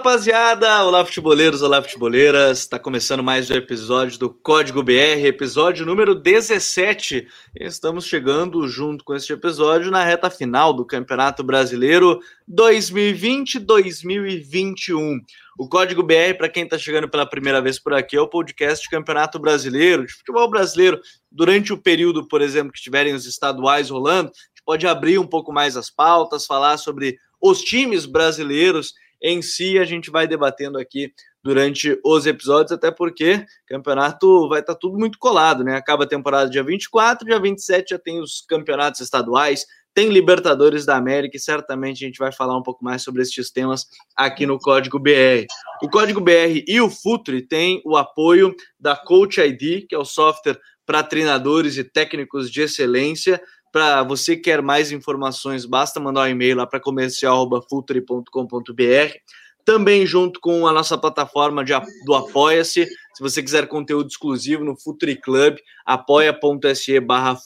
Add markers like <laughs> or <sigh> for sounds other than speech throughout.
rapaziada! Olá, futeboleiros, olá, futeboleiras. Está começando mais um episódio do Código BR, episódio número 17. Estamos chegando, junto com este episódio, na reta final do Campeonato Brasileiro 2020-2021. O Código BR, para quem está chegando pela primeira vez por aqui, é o podcast de Campeonato Brasileiro, de futebol brasileiro. Durante o período, por exemplo, que estiverem os estaduais rolando, a gente pode abrir um pouco mais as pautas, falar sobre os times brasileiros em si a gente vai debatendo aqui durante os episódios, até porque campeonato vai estar tá tudo muito colado, né? Acaba a temporada dia 24, dia 27 já tem os campeonatos estaduais, tem Libertadores da América e certamente a gente vai falar um pouco mais sobre esses temas aqui no Código BR. O Código BR e o Futre têm o apoio da Coach ID, que é o software para treinadores e técnicos de excelência. Para você que quer mais informações, basta mandar um e-mail lá para comercial.futre.com.br. Também junto com a nossa plataforma de, do Apoia-se. Se você quiser conteúdo exclusivo no Futre Club, apoia.se barra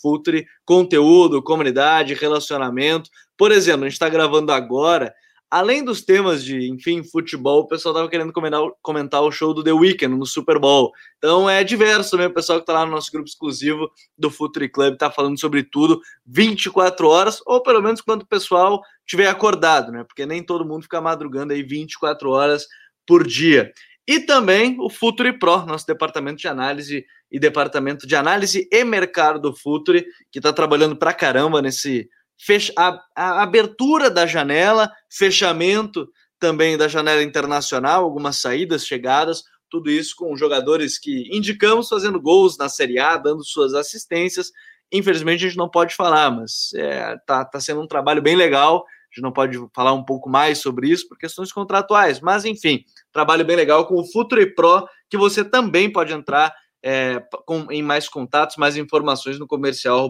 conteúdo, comunidade, relacionamento. Por exemplo, a gente está gravando agora além dos temas de, enfim, futebol, o pessoal tava querendo comentar, comentar o show do The Weeknd no Super Bowl. Então é diverso, né? O pessoal que tá lá no nosso grupo exclusivo do Futuri Club tá falando sobre tudo 24 horas, ou pelo menos quando o pessoal tiver acordado, né? Porque nem todo mundo fica madrugando aí 24 horas por dia. E também o Futuri Pro, nosso departamento de análise e departamento de análise e mercado do Futuri, que está trabalhando pra caramba nesse fecha, a, a abertura da janela, fechamento também da janela internacional, algumas saídas, chegadas, tudo isso com jogadores que indicamos fazendo gols na Série A, dando suas assistências. Infelizmente a gente não pode falar, mas é, tá, tá sendo um trabalho bem legal. A gente não pode falar um pouco mais sobre isso por questões contratuais, mas enfim, trabalho bem legal com o Futre Pro, que você também pode entrar é, com, em mais contatos, mais informações no comercial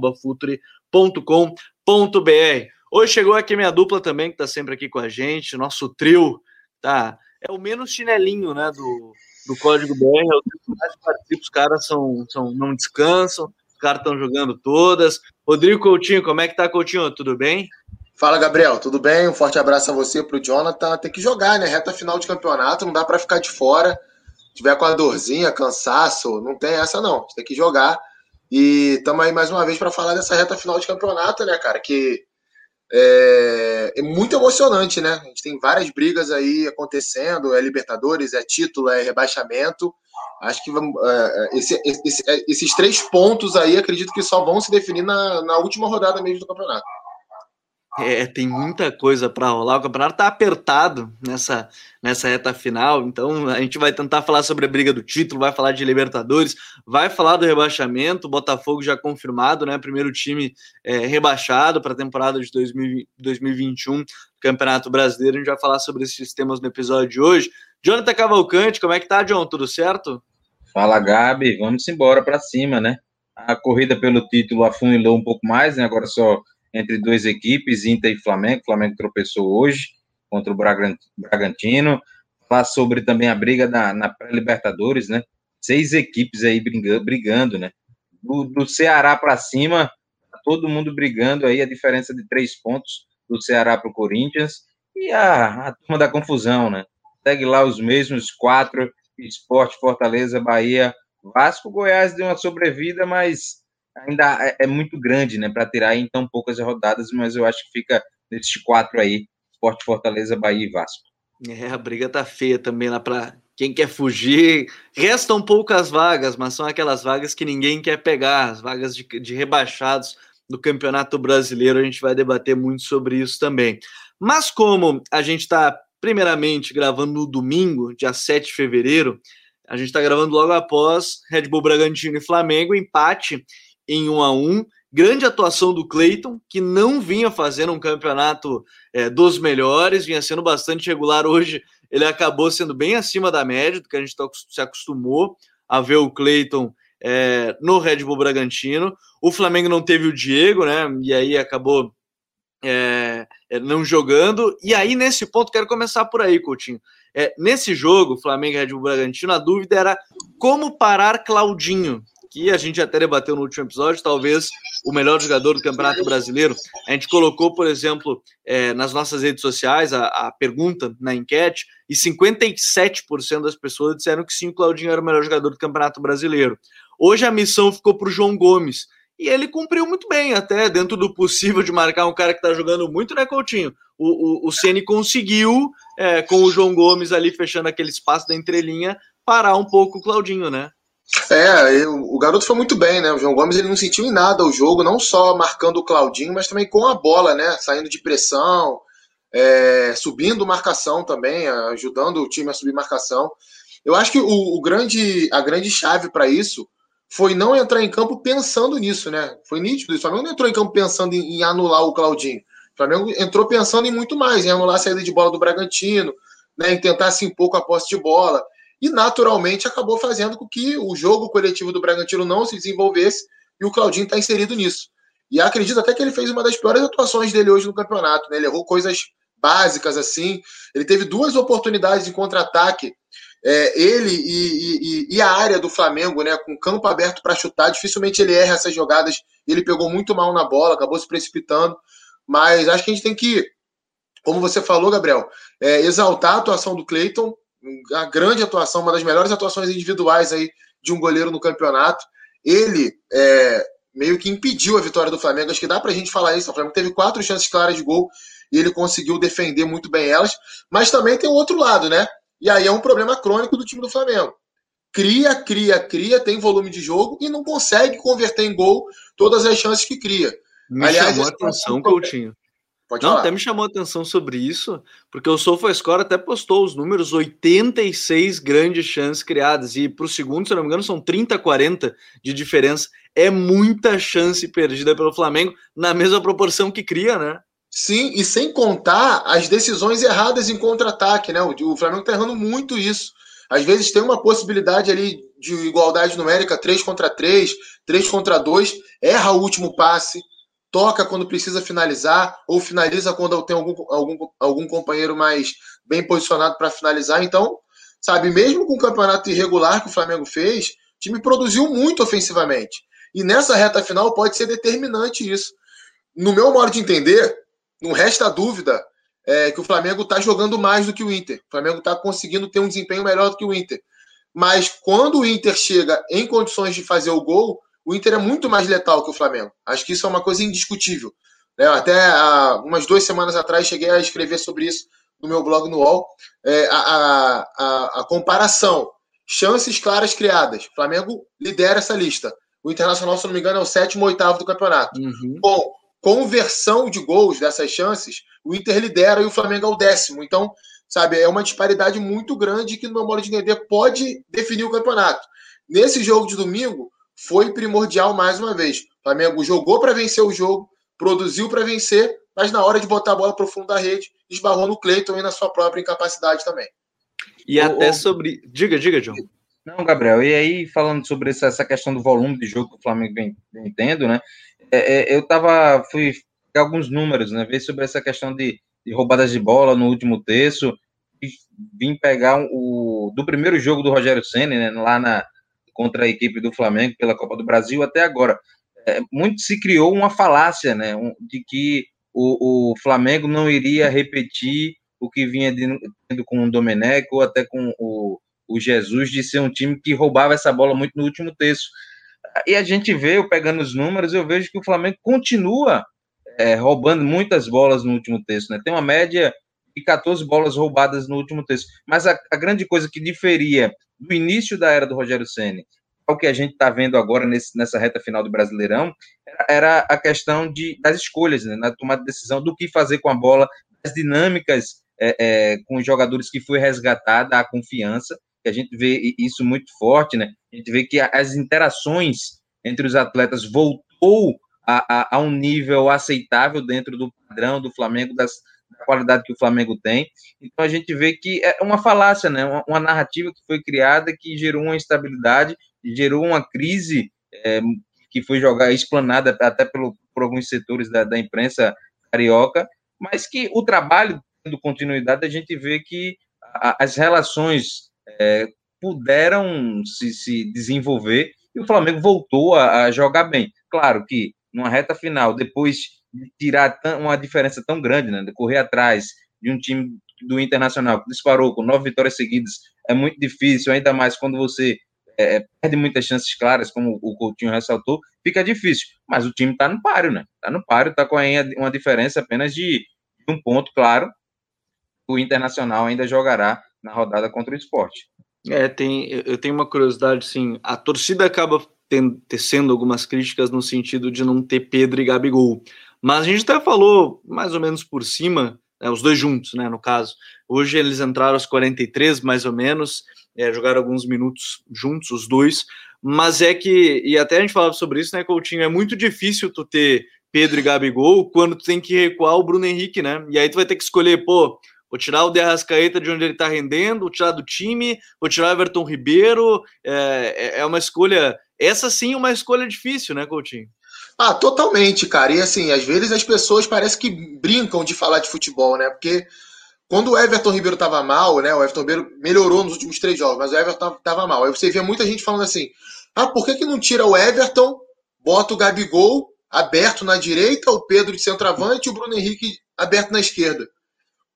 futre.com br Hoje chegou aqui minha dupla também, que está sempre aqui com a gente, nosso trio, tá? É o menos chinelinho, né, do, do Código BR, é o mais os caras são, são, não descansam, os caras estão jogando todas. Rodrigo Coutinho, como é que tá, Coutinho? Tudo bem? Fala, Gabriel, tudo bem? Um forte abraço a você, pro Jonathan. Tem que jogar, né? Reta final de campeonato, não dá para ficar de fora. Se tiver com a dorzinha, cansaço, não tem essa não. Tem que jogar. E estamos aí mais uma vez para falar dessa reta final de campeonato, né, cara? Que é, é, muito emocionante, né? A gente tem várias brigas aí acontecendo: é Libertadores, é título, é rebaixamento. Acho que vamos, é, é esse, esse, esses três pontos aí acredito que só vão se definir na, na última rodada mesmo do campeonato. É, tem muita coisa para rolar. O campeonato tá apertado nessa, nessa reta final. Então a gente vai tentar falar sobre a briga do título, vai falar de Libertadores, vai falar do rebaixamento. O Botafogo já confirmado, né? Primeiro time é, rebaixado para a temporada de 2020, 2021 do Campeonato Brasileiro. A gente vai falar sobre esses temas no episódio de hoje. Jonathan Cavalcante, como é que tá, John? Tudo certo? Fala, Gabi. Vamos embora para cima, né? A corrida pelo título afunilou um pouco mais, né? Agora só entre duas equipes, Inter e Flamengo. O Flamengo tropeçou hoje contra o Bragantino. Falar sobre também a briga da, na pré-Libertadores, né? Seis equipes aí brigando, brigando né? Do, do Ceará para cima, tá todo mundo brigando aí, a diferença de três pontos do Ceará para o Corinthians. E a, a turma da confusão, né? Segue lá os mesmos quatro: Esporte, Fortaleza, Bahia, Vasco. Goiás deu uma sobrevida, mas ainda é, é muito grande, né, para tirar em tão poucas rodadas, mas eu acho que fica nesses quatro aí, Sport Fortaleza, Bahia e Vasco. É, a briga tá feia também lá para quem quer fugir. Restam poucas vagas, mas são aquelas vagas que ninguém quer pegar, as vagas de, de rebaixados do Campeonato Brasileiro. A gente vai debater muito sobre isso também. Mas como a gente está primeiramente gravando no domingo, dia 7 de fevereiro, a gente está gravando logo após Red Bull Bragantino e Flamengo, empate em 1 a 1 Grande atuação do Cleiton, que não vinha fazendo um campeonato é, dos melhores, vinha sendo bastante regular. Hoje ele acabou sendo bem acima da média do que a gente tá, se acostumou a ver o Cleiton é, no Red Bull Bragantino. O Flamengo não teve o Diego, né? E aí acabou é, é não jogando. E aí, nesse ponto, quero começar por aí, Coutinho. É, nesse jogo, Flamengo e Red Bull Bragantino, a dúvida era como parar Claudinho, que a gente até debateu no último episódio, talvez o melhor jogador do Campeonato Brasileiro. A gente colocou, por exemplo, é, nas nossas redes sociais a, a, pergunta na enquete, e 57% das pessoas disseram que sim, o Claudinho era o melhor jogador do Campeonato Brasileiro. Hoje a missão ficou para o João Gomes. E ele cumpriu muito bem, até dentro do possível de marcar um cara que está jogando muito, né, Coutinho? O, o, o Ceni conseguiu, é, com o João Gomes ali fechando aquele espaço da entrelinha, parar um pouco o Claudinho, né? É, o garoto foi muito bem, né? O João Gomes ele não sentiu em nada o jogo, não só marcando o Claudinho, mas também com a bola, né? Saindo de pressão, é, subindo marcação também, ajudando o time a subir marcação. Eu acho que o, o grande, a grande chave para isso foi não entrar em campo pensando nisso, né? Foi nítido. O Flamengo não entrou em campo pensando em, em anular o Claudinho. O Flamengo entrou pensando em muito mais, em anular a saída de bola do Bragantino, né, em tentar se impor com a posse de bola. E naturalmente acabou fazendo com que o jogo coletivo do Bragantino não se desenvolvesse e o Claudinho está inserido nisso. E acredito até que ele fez uma das piores atuações dele hoje no campeonato. Né? Ele errou coisas básicas assim. Ele teve duas oportunidades de contra-ataque é, ele e, e, e, a área do Flamengo, né, com campo aberto para chutar, dificilmente ele erra essas jogadas. Ele pegou muito mal na bola, acabou se precipitando. Mas acho que a gente tem que, como você falou, Gabriel, é, exaltar a atuação do Cleiton, a grande atuação, uma das melhores atuações individuais aí de um goleiro no campeonato. Ele é, meio que impediu a vitória do Flamengo. Acho que dá para a gente falar isso. O Flamengo teve quatro chances claras de gol e ele conseguiu defender muito bem elas. Mas também tem o outro lado, né? E aí é um problema crônico do time do Flamengo. Cria, cria, cria, tem volume de jogo e não consegue converter em gol todas as chances que cria. Me Aliás, chamou a atenção, Coutinho. Pode não, falar. até me chamou a atenção sobre isso, porque o SofaScore até postou os números 86 grandes chances criadas, e para o segundo, se não me engano, são 30, 40 de diferença. É muita chance perdida pelo Flamengo, na mesma proporção que cria, né? Sim, e sem contar as decisões erradas em contra-ataque, né? O, Flamengo está errando muito isso. Às vezes tem uma possibilidade ali de igualdade numérica, 3 contra 3, 3 contra 2, erra o último passe, toca quando precisa finalizar, ou finaliza quando tem algum, algum, algum companheiro mais bem posicionado para finalizar. Então, sabe, mesmo com o campeonato irregular que o Flamengo fez, o time produziu muito ofensivamente. E nessa reta final pode ser determinante isso. No meu modo de entender, não resta dúvida é, que o Flamengo está jogando mais do que o Inter. O Flamengo está conseguindo ter um desempenho melhor do que o Inter. Mas quando o Inter chega em condições de fazer o gol, o Inter é muito mais letal que o Flamengo. Acho que isso é uma coisa indiscutível. Né? Até há umas duas semanas atrás cheguei a escrever sobre isso no meu blog no UOL. É, a, a, a, comparação, chances claras criadas. O Flamengo lidera essa lista. O Internacional, se não me engano, é o sétimo ou oitavo do campeonato. Uhum. Bom, conversão de gols dessas chances, o Inter lidera e o Flamengo é o décimo. Então, sabe, é uma disparidade muito grande que, no meu modo de entender, pode definir o campeonato. Nesse jogo de domingo, foi primordial mais uma vez. O Flamengo jogou para vencer o jogo, produziu para vencer, mas na hora de botar a bola para o fundo da rede, esbarrou no Cleiton e na sua própria incapacidade também. E até sobre. Diga, diga, John. Não, Gabriel, e aí falando sobre essa, essa questão do volume de jogo que o Flamengo vem, vem tendo, né? É, é, eu tava, fui pegar alguns números, né, ver sobre essa questão de, de roubadas de bola no último terço, e vim pegar o do primeiro jogo do Rogério Ceni, né, lá na contra a equipe do Flamengo pela Copa do Brasil até agora. É, muito se criou uma falácia, né, um, de que o, o, Flamengo não iria repetir o que vinha tendo com o Domenech ou até com o, o Jesus de ser um time que roubava essa bola muito no último terço. E a gente vê, eu pegando os números, eu vejo que o Flamengo continua é, roubando muitas bolas no último terço, né? Tem uma média de 14 bolas roubadas no último terço. Mas a, a grande coisa que diferia do início da era do Rogério Ceni ao que a gente está vendo agora nesse, nessa reta final do Brasileirão era, era a questão de, das escolhas, né? na tomada de decisão do que fazer com a bola, das dinâmicas é, é, com os jogadores que foi resgatada a confiança que a gente vê isso muito forte, né? A gente vê que as interações entre os atletas voltou a, a, a um nível aceitável dentro do padrão do Flamengo, das, da qualidade que o Flamengo tem. Então a gente vê que é uma falácia, né? Uma, uma narrativa que foi criada que gerou uma instabilidade, gerou uma crise é, que foi jogada, explanada até pelo, por alguns setores da, da imprensa carioca, mas que o trabalho tendo continuidade, a gente vê que as relações é, puderam se, se desenvolver e o Flamengo voltou a, a jogar bem. Claro que numa reta final, depois de tirar uma diferença tão grande, né, de correr atrás de um time do Internacional que disparou com nove vitórias seguidas, é muito difícil, ainda mais quando você é, é perde muitas chances claras, como o Coutinho ressaltou, fica difícil. Mas o time está no páreo, né? Está no páreo, está com uma diferença apenas de, um ponto, claro. O Internacional ainda jogará na rodada contra o esporte. É, tem, eu tenho uma curiosidade, sim. A torcida acaba tecendo algumas críticas no sentido de não ter Pedro e Gabigol. Mas a gente até falou mais ou menos por cima, né, os dois juntos, né, no caso. Hoje eles entraram aos 43, mais ou menos, é, jogaram alguns minutos juntos, os dois. Mas é que, e até a gente falava sobre isso, né, Coutinho? É muito difícil tu ter Pedro e Gabigol quando tu tem que recuar o Bruno Henrique, né? E aí tu vai ter que escolher, pô, Vou tirar o De Arrascaeta de onde ele está rendendo, vou tirar do time, vou tirar o Everton Ribeiro. É, é, é uma escolha. Essa sim é uma escolha difícil, né, Coutinho? Ah, totalmente, cara. E assim, às vezes as pessoas parecem que brincam de falar de futebol, né? Porque quando o Everton Ribeiro tava mal, né? O Everton Ribeiro melhorou nos últimos três jogos, mas o Everton tava mal. Aí você via muita gente falando assim: ah, por que, que não tira o Everton, bota o Gabigol aberto na direita, o Pedro de centroavante e o Bruno Henrique aberto na esquerda?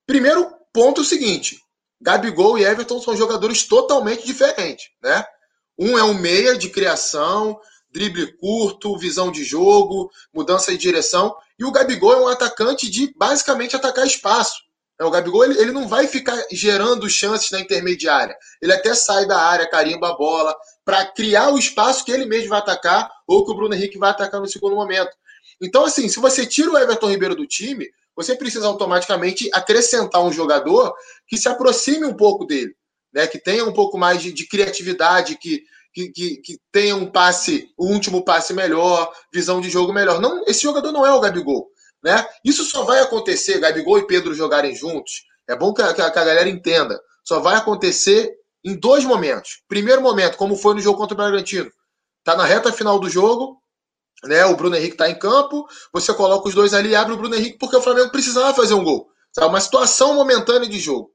Primeiro ponto é o seguinte: Gabigol e Everton são jogadores totalmente diferentes, né? Um é um meia de criação, drible curto, visão de jogo, mudança de direção, e o Gabigol é um atacante de basicamente atacar espaço. É, o Gabigol ele, ele não vai ficar gerando chances na intermediária. Ele até sai da área, carimba a bola, para criar o espaço que ele mesmo vai atacar ou que o Bruno Henrique vai atacar no segundo momento. Então, assim, se você tira o Everton Ribeiro do time, você precisa automaticamente acrescentar um jogador que se aproxime um pouco dele, né? que tenha um pouco mais de, de criatividade, que, que, que, que, tenha um passe, o último passe melhor, visão de jogo melhor. Não, esse jogador não é o Gabigol. Né? Isso só vai acontecer, Gabigol e Pedro jogarem juntos. É bom que a, que a galera entenda. Só vai acontecer em dois momentos. Primeiro momento, como foi no jogo contra o Bragantino. Tá na reta final do jogo, né? O Bruno Henrique está em campo, você coloca os dois ali e abre o Bruno Henrique porque o Flamengo precisava fazer um gol. Sabe? Uma situação momentânea de jogo.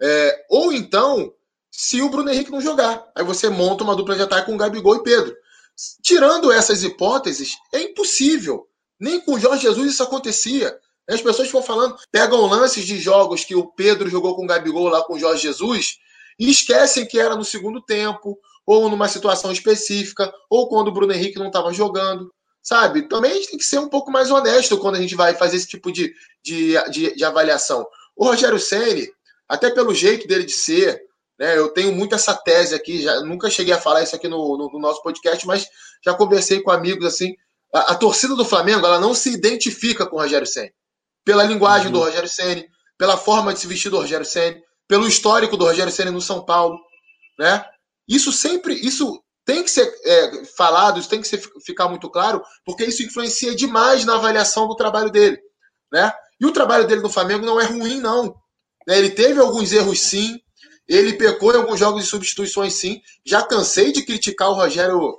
É, ou então, se o Bruno Henrique não jogar, aí você monta uma dupla de ataque com Gabigol e Pedro. Tirando essas hipóteses, é impossível. Nem com o Jorge Jesus isso acontecia. As pessoas ficam falando, pegam lances de jogos que o Pedro jogou com o Gabigol lá com o Jorge Jesus e esquecem que era no segundo tempo, ou numa situação específica, ou quando o Bruno Henrique não estava jogando, sabe? Também a gente tem que ser um pouco mais honesto quando a gente vai fazer esse tipo de, de, de, de avaliação. O Rogério Ceni, até pelo jeito dele de ser, né, eu tenho muito essa tese aqui, já nunca cheguei a falar isso aqui no, no, no nosso podcast, mas já conversei com amigos assim. A, a, torcida do Flamengo ela não se identifica com o Rogério Ceni pela linguagem uhum. do Rogério Ceni, pela forma de se vestir do Rogério Ceni, pelo histórico do Rogério Ceni no São Paulo, né? Isso sempre, isso tem que ser é, falado, isso tem que ser, ficar muito claro, porque isso influencia demais na avaliação do trabalho dele, né? E o trabalho dele no Flamengo não é ruim, não. Né? Ele teve alguns erros, sim. Ele pecou em alguns jogos de substituições, sim. Já cansei de criticar o Rogério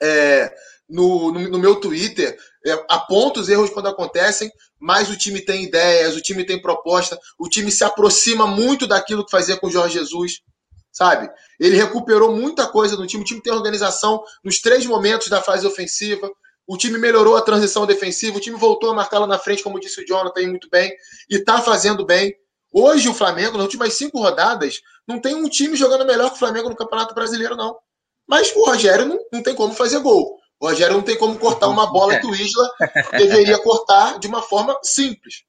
é, no, no, no, meu Twitter. É, aponta os erros quando acontecem, mas o time tem ideias, o time tem proposta, o time se aproxima muito daquilo que fazia com o Jorge Jesus sabe? Ele recuperou muita coisa no time. O time tem organização nos três momentos da fase ofensiva. O time melhorou a transição defensiva. O time voltou a marcar lá na frente, como disse o Jonathan, muito bem. E tá fazendo bem. Hoje o Flamengo, nas últimas cinco rodadas, não tem um time jogando melhor que o Flamengo no Campeonato Brasileiro, não. Mas o Rogério não, não tem como fazer gol. O Rogério não tem como cortar uma bola que o Isla <laughs> deveria cortar de uma forma simples.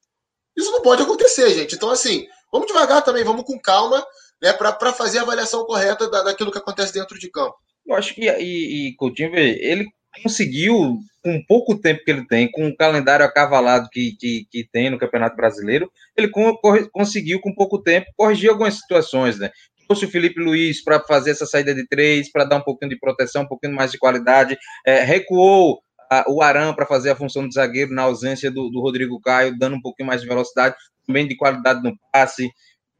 Isso não pode acontecer, gente. Então, assim, vamos devagar também, vamos com calma né, para fazer a avaliação correta da, daquilo que acontece dentro de campo. Eu acho que e, e Coutinho, ele conseguiu, com pouco tempo que ele tem, com o calendário acavalado que, que, que tem no Campeonato Brasileiro, ele conseguiu, com pouco tempo, corrigir algumas situações, né? Trouxe o Felipe Luiz para fazer essa saída de três, para dar um pouquinho de proteção, um pouquinho mais de qualidade, é, recuou a, o Arão para fazer a função de zagueiro na ausência do, do Rodrigo Caio, dando um pouquinho mais de velocidade, também de qualidade no passe.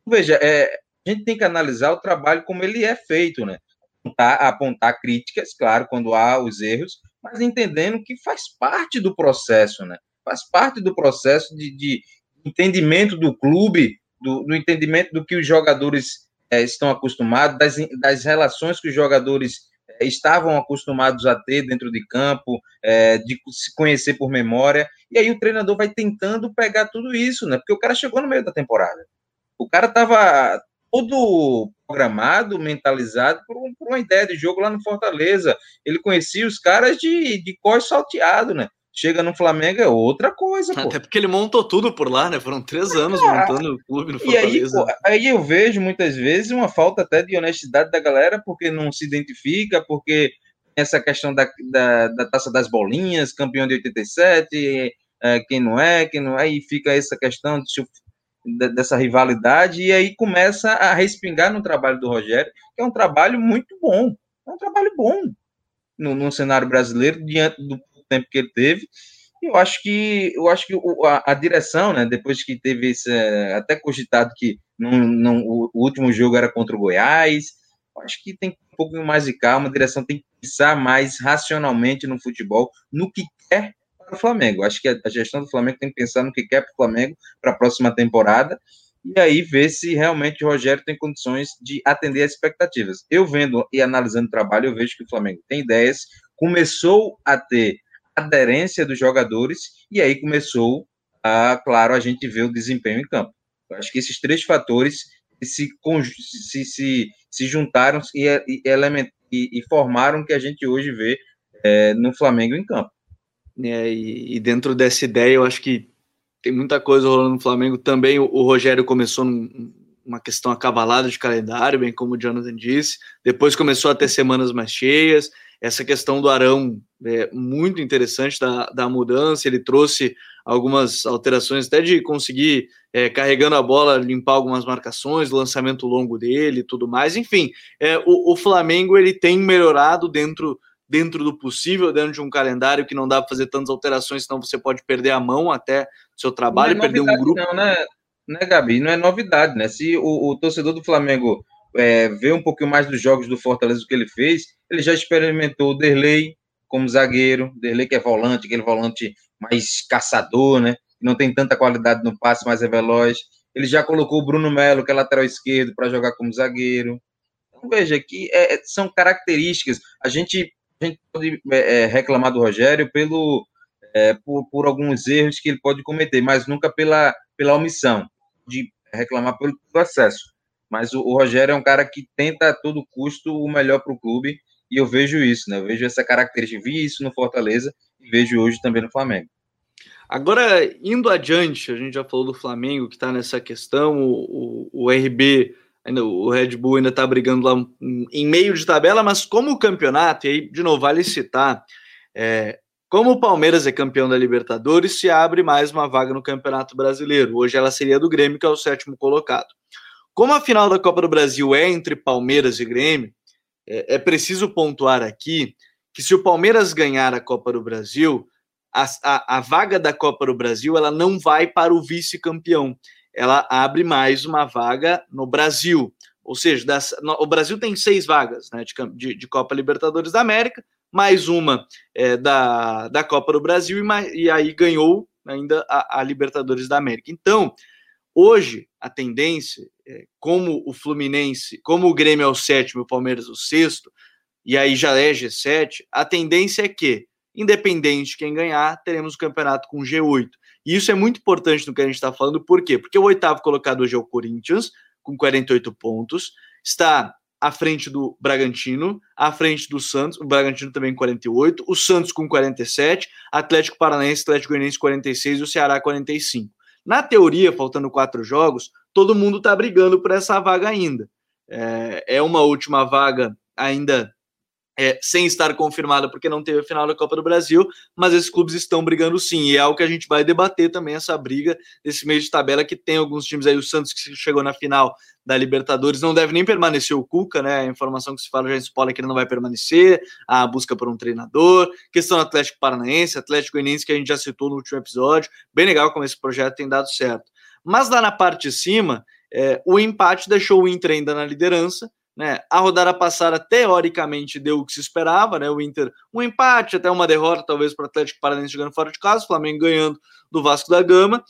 Veja, é, a gente tem que analisar o trabalho como ele é feito, né? Apontar, apontar críticas, claro, quando há os erros, mas entendendo que faz parte do processo, né? Faz parte do processo de, de entendimento do clube, do, do, entendimento do que os jogadores é, estão acostumados, das, das relações que os jogadores estavam acostumados a ter dentro de campo, é, de se conhecer por memória, e aí o treinador vai tentando pegar tudo isso, né? Porque o cara chegou no meio da temporada. O cara estava todo programado, mentalizado por, um, por, uma ideia de jogo lá no Fortaleza. Ele conhecia os caras de, de cós salteado, né? Chega no Flamengo é outra coisa, Até pô. porque ele montou tudo por lá, né? Foram três anos ah, montando o clube no Fortaleza. E aí, pô, aí eu vejo muitas vezes uma falta até de honestidade da galera, porque não se identifica, porque essa questão da, da, da taça das bolinhas, campeão de 87, é, quem não é, quem não é, e fica essa questão de, de, dessa rivalidade, e aí começa a respingar no trabalho do Rogério, que é um trabalho muito bom, é um trabalho bom no, no cenário brasileiro, diante do tempo que ele teve. Eu acho que eu acho que a, a direção, né, depois que teve esse até cogitado que não, não, o último jogo era contra o Goiás, acho que tem um pouco mais de calma, a direção tem que pensar mais racionalmente no futebol, no que quer para o Flamengo. Acho que a, gestão do Flamengo tem que pensar no que quer para o Flamengo para a próxima temporada e aí ver se realmente o Rogério tem condições de atender as expectativas. Eu vendo e analisando o trabalho, eu vejo que o Flamengo tem ideias, começou a ter aderência dos jogadores, e aí começou a, claro, a gente ver o desempenho em campo. Acho que esses três fatores se, se, se, se juntaram e, e, e, e formaram o que a gente hoje vê é, no Flamengo em campo. É, e, e, dentro dessa ideia, eu acho que tem muita coisa rolando no Flamengo. Também o, o Rogério começou num, uma questão acabalada de calendário, bem como o Jonathan disse. Depois começou a ter semanas mais cheias essa questão do Arão é muito interessante da, da mudança, ele trouxe algumas alterações até de conseguir, é, carregando a bola, limpar algumas marcações, lançamento longo dele tudo mais, enfim, é, o, o, Flamengo ele tem melhorado dentro, dentro do possível, dentro de um calendário que não dá para fazer tantas alterações, senão você pode perder a mão até seu trabalho, é perder um grupo. Não, né, né, Gabi? Não é novidade, né? Se o, o torcedor do Flamengo é, ver um pouquinho mais dos jogos do Fortaleza que ele fez, ele já experimentou o Derlei como zagueiro, Derlei que é volante, aquele volante mais caçador, né? Não tem tanta qualidade no passe, mas é veloz. Ele já colocou o Bruno Melo, que é lateral esquerdo, para jogar como zagueiro. Então, veja que é, são características. A gente, a gente pode é, é, reclamar do Rogério pelo, é, por, por alguns erros que ele pode cometer, mas nunca pela, pela omissão de reclamar pelo processo. Mas o, o, Rogério é um cara que tenta a todo custo o melhor para o clube, e eu vejo isso, né? Eu vejo essa característica, vi isso no Fortaleza e vejo hoje também no Flamengo. Agora, indo adiante, a gente já falou do Flamengo que está nessa questão, o, o, o RB, ainda, o Red Bull ainda está brigando lá em meio de tabela, mas como o campeonato, e aí, de novo, vale citar, é, como o Palmeiras é campeão da Libertadores, se abre mais uma vaga no Campeonato Brasileiro. Hoje ela seria do Grêmio, que é o sétimo colocado. Como a final da Copa do Brasil é entre Palmeiras e Grêmio, é, é preciso pontuar aqui que se o Palmeiras ganhar a Copa do Brasil, a, a, a vaga da Copa do Brasil ela não vai para o vice-campeão. Ela abre mais uma vaga no Brasil. Ou seja, das, no, o Brasil tem seis vagas né, de, de, de, Copa Libertadores da América, mais uma é, da, da Copa do Brasil, e, mais, e aí ganhou ainda a, a Libertadores da América. Então, Hoje, a tendência, é, como o Fluminense, como o Grêmio é o sétimo o Palmeiras o sexto, e aí já é G7, a tendência é que, independente de quem ganhar, teremos o campeonato com G8. E isso é muito importante no que a gente está falando, por quê? Porque o oitavo colocado hoje é o Corinthians, com 48 pontos, está à frente do Bragantino, à frente do Santos, o Bragantino também com 48, o Santos com 47, Atlético Paranaense, Atlético Goianiense 46 e o Ceará 45. Na teoria, faltando quatro jogos, todo mundo está brigando por essa vaga ainda. É, é uma última vaga ainda é, sem estar confirmada, porque não teve a final da Copa do Brasil, mas esses clubes estão brigando sim, e é algo que a gente vai debater também, essa briga desse meio de tabela, que tem alguns times aí, o Santos que chegou na final da Libertadores, não deve nem permanecer o Cuca, né, a informação que se fala já em spoiler é que ele não vai permanecer, a busca por um treinador, questão do Atlético Paranaense, Atlético Goianiense, que a gente já citou no último episódio, bem legal como esse projeto tem dado certo. Mas lá na parte de cima, é, o empate deixou o Inter ainda na liderança, né? A rodada passada, teoricamente, deu o que se esperava, né? O Inter, um empate, até uma derrota, talvez, para o Atlético Paranaense jogando fora de casa, o Flamengo ganhando do Vasco da Gama.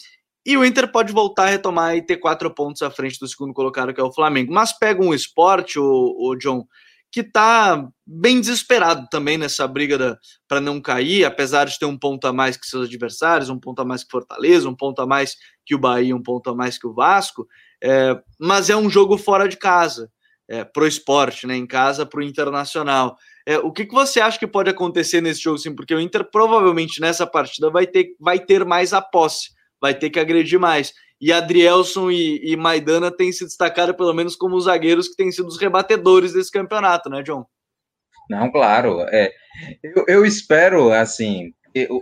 E o Inter pode voltar a retomar e ter quatro pontos à frente do segundo colocado, que é o Flamengo. Mas pega um esporte, o, o John, que está bem desesperado também nessa briga para não cair, apesar de ter um ponto a mais que seus adversários, um ponto a mais que Fortaleza, um ponto a mais que o Bahia, um ponto a mais que o Vasco, é, mas é um jogo fora de casa, é, pro esporte, né, em casa, pro Internacional. É, o que, que você acha que pode acontecer nesse jogo, sim? Porque o Inter provavelmente nessa partida vai ter, vai ter mais a posse, vai ter que agredir mais. E Adrielson e, e Maidana têm se destacado, pelo menos, como os zagueiros que têm sido os rebatedores desse campeonato, né, John? Não, claro. É, eu, eu espero, assim,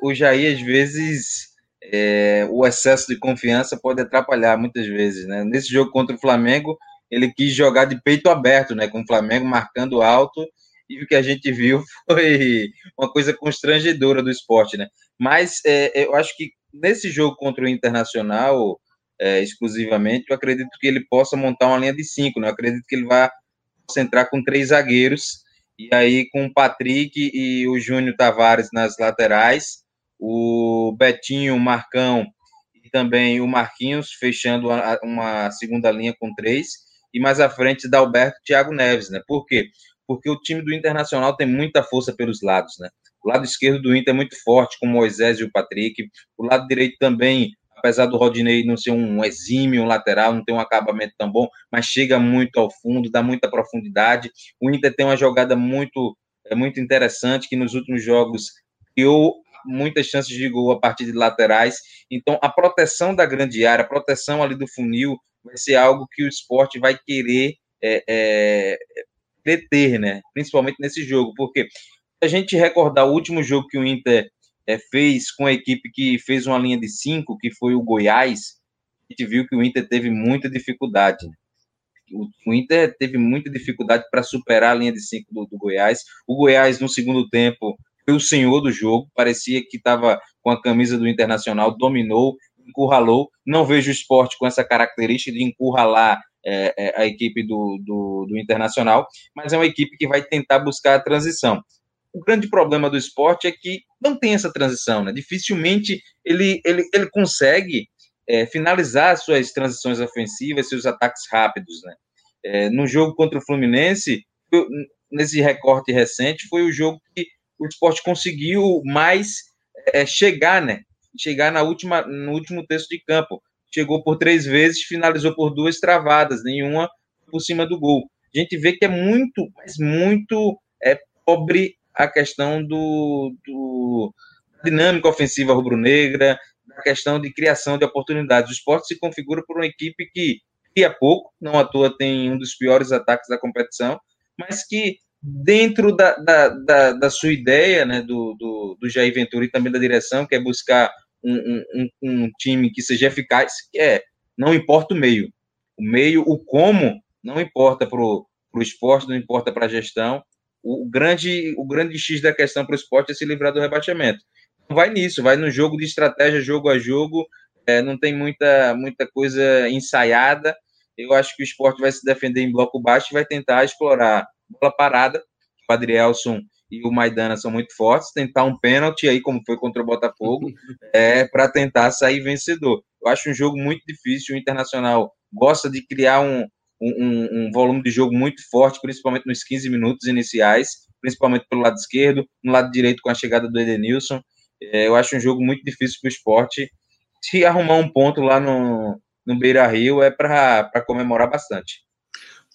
o, Jair, às vezes, é, o excesso de confiança pode atrapalhar muitas vezes, né? Nesse jogo contra o Flamengo, ele quis jogar de peito aberto, né? Com o Flamengo marcando alto, e o que a gente viu <laughs> foi uma coisa constrangedora do esporte, né? Mas é, eu acho que nesse jogo contra o Internacional, é, exclusivamente, eu acredito que ele possa montar uma linha de cinco, né? Eu acredito que ele vai centrar com três zagueiros, e aí com o Patrick e o Júnior Tavares nas laterais, o Betinho, o Marcão e também o Marquinhos fechando uma segunda linha com três, e mais à frente da Alberto Thiago Neves, né? Por quê? Porque o time do Internacional tem muita força pelos lados, né? O lado esquerdo do Inter é muito forte, com o Moisés e o Patrick. O lado direito também apesar do Rodinei não ser um exímio um lateral, não ter um acabamento tão bom, mas chega muito ao fundo, dá muita profundidade. O Inter tem uma jogada muito, é, muito interessante, que nos últimos jogos criou muitas chances de gol a partir de laterais. Então, a proteção da grande área, a proteção ali do funil, vai ser algo que o esporte vai querer é, é, deter, né? Principalmente nesse jogo, porque a gente recordar o último jogo que o Inter é, fez com a equipe que fez uma linha de cinco, que foi o Goiás, a gente viu que o Inter teve muita dificuldade. O, o Inter teve muita dificuldade para superar a linha de cinco do, do Goiás. O Goiás, no segundo tempo, foi o senhor do jogo, parecia que estava com a camisa do Internacional, dominou, encurralou. Não vejo o esporte com essa característica de encurralar é, é, a equipe do, do, do, Internacional, mas é uma equipe que vai tentar buscar a transição. O grande problema do esporte é que não tem essa transição, né? Dificilmente ele, ele, ele consegue é, finalizar suas transições ofensivas, seus ataques rápidos, né? É, no jogo contra o Fluminense, nesse recorte recente, foi o jogo que o esporte conseguiu mais é, chegar, né? Chegar na última, no último terço de campo. Chegou por três vezes, finalizou por duas travadas, nenhuma por cima do gol. A gente vê que é muito, mas muito é, pobre a questão do, do dinâmica ofensiva rubro-negra, a questão de criação de oportunidades. O esporte se configura por uma equipe que cria pouco, não à toa tem um dos piores ataques da competição, mas que dentro da, da, da, da sua ideia, né, do, do, do, Jair Ventura e também da direção, que é buscar um, um, um time que seja eficaz, que é, não importa o meio. O meio, o como, não importa para o esporte, não importa para a gestão, o grande, o grande X da questão para o esporte é se livrar do rebaixamento. Vai nisso, vai no jogo de estratégia, jogo a jogo, é, não tem muita, muita coisa ensaiada. Eu acho que o esporte vai se defender em bloco baixo e vai tentar explorar bola parada. O Adrielson e o Maidana são muito fortes, tentar um pênalti aí, como foi contra o Botafogo, <laughs> é, para tentar sair vencedor. Eu acho um jogo muito difícil. O Internacional gosta de criar um, um, um, volume de jogo muito forte, principalmente nos 15 minutos iniciais, principalmente pelo lado esquerdo, no lado direito com a chegada do Edenilson. É, eu acho um jogo muito difícil para o esporte. Se arrumar um ponto lá no, no Beira Rio é para comemorar bastante.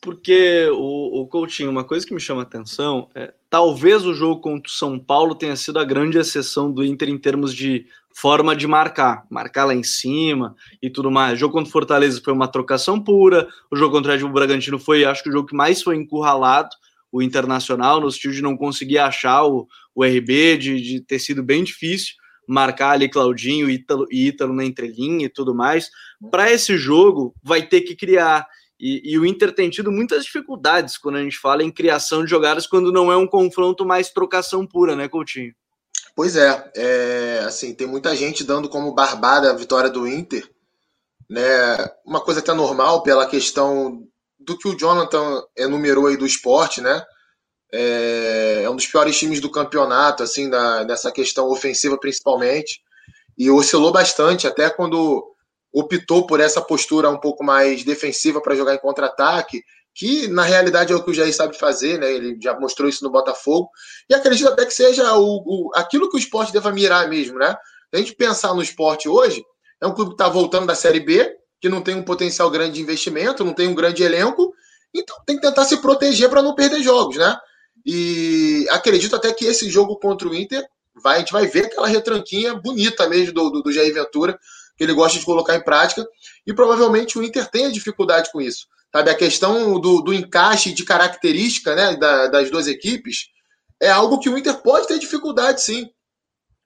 Porque o, o Coutinho, uma coisa que me chama a atenção é talvez o jogo contra o São Paulo tenha sido a grande exceção do Inter em termos de forma de marcar, marcar lá em cima e tudo mais. O jogo contra o Fortaleza foi uma trocação pura, o jogo contra o Red Bragantino foi, acho que o jogo que mais foi encurralado, o Internacional, no sentido de não conseguir achar o, o RB, de, de ter sido bem difícil marcar ali Claudinho Ítalo, e Ítalo na entrelinha e tudo mais. Para esse jogo, vai ter que criar. E, e, o Inter tem tido muitas dificuldades quando a gente fala em criação de jogadas, quando não é um confronto mais trocação pura, né, Coutinho? Pois é, é, assim, tem muita gente dando como barbada a vitória do Inter, né? Uma coisa até normal pela questão do que o Jonathan enumerou aí do esporte, né? É, é um dos piores times do campeonato, assim, da, nessa questão ofensiva principalmente, e oscilou bastante, até quando optou por essa postura um pouco mais defensiva para jogar em contra-ataque, que na realidade é o que o Jair sabe fazer, né? Ele já mostrou isso no Botafogo. E acredito até que seja o, o aquilo que o esporte deva mirar mesmo, né? Se a gente pensar no esporte hoje, é um clube que está voltando da Série B, que não tem um potencial grande de investimento, não tem um grande elenco, então tem que tentar se proteger para não perder jogos, né? E acredito até que esse jogo contra o Inter, vai, a gente vai ver aquela retranquinha bonita mesmo do, do, do Jair Ventura, que ele gosta de colocar em prática, e provavelmente o Inter tenha dificuldade com isso. Sabe, a questão do, do encaixe de característica né, da, das duas equipes é algo que o Inter pode ter dificuldade, sim.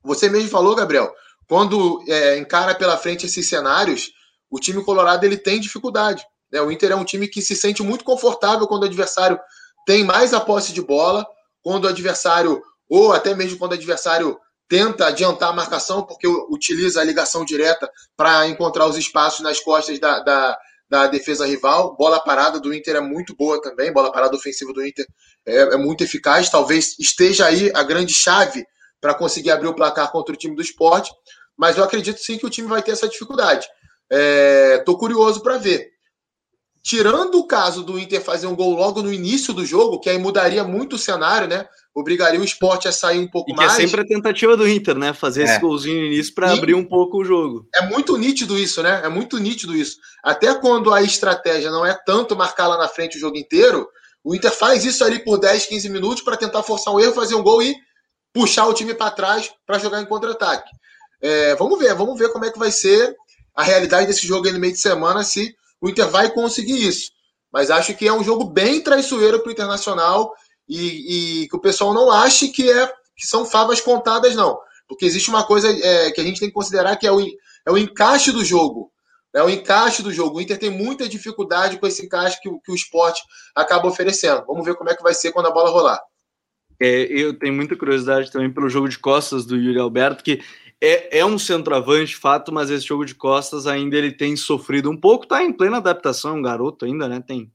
Você mesmo falou, Gabriel, quando é, encara pela frente esses cenários, o time colorado ele tem dificuldade. Né? O Inter é um time que se sente muito confortável quando o adversário tem mais a posse de bola, quando o adversário, ou até mesmo quando o adversário tenta adiantar a marcação, porque utiliza a ligação direta para encontrar os espaços nas costas da, da, da defesa rival. Bola parada do Inter é muito boa também, bola parada ofensiva do Inter é, é muito eficaz. Talvez esteja aí a grande chave para conseguir abrir o placar contra o time do esporte, mas eu acredito sim que o time vai ter essa dificuldade. Estou é, curioso para ver. Tirando o caso do Inter fazer um gol logo no início do jogo, que aí mudaria muito o cenário, né? Obrigaria o esporte a sair um pouco e mais. é sempre a tentativa do Inter, né? Fazer é. esse golzinho no início para abrir um pouco o jogo. É muito nítido isso, né? É muito nítido isso. Até quando a estratégia não é tanto marcar lá na frente o jogo inteiro, o Inter faz isso ali por 10, 15 minutos para tentar forçar um erro, fazer um gol e puxar o time para trás para jogar em contra-ataque. É, vamos ver, vamos ver como é que vai ser a realidade desse jogo aí no meio de semana, se o Inter vai conseguir isso. Mas acho que é um jogo bem traiçoeiro para o Internacional e, e, que o pessoal não ache que, é, que são favas contadas, não. Porque existe uma coisa é, que a gente tem que considerar que é o, é o encaixe do jogo. É o encaixe do jogo. O Inter tem muita dificuldade com esse encaixe que, que o esporte acaba oferecendo. Vamos ver como é que vai ser quando a bola rolar. É, eu tenho muita curiosidade também pelo jogo de costas do Yuri Alberto, que é, é um centroavante, fato, mas esse jogo de costas ainda ele tem sofrido um pouco, tá em plena adaptação, um garoto ainda, né? Tem,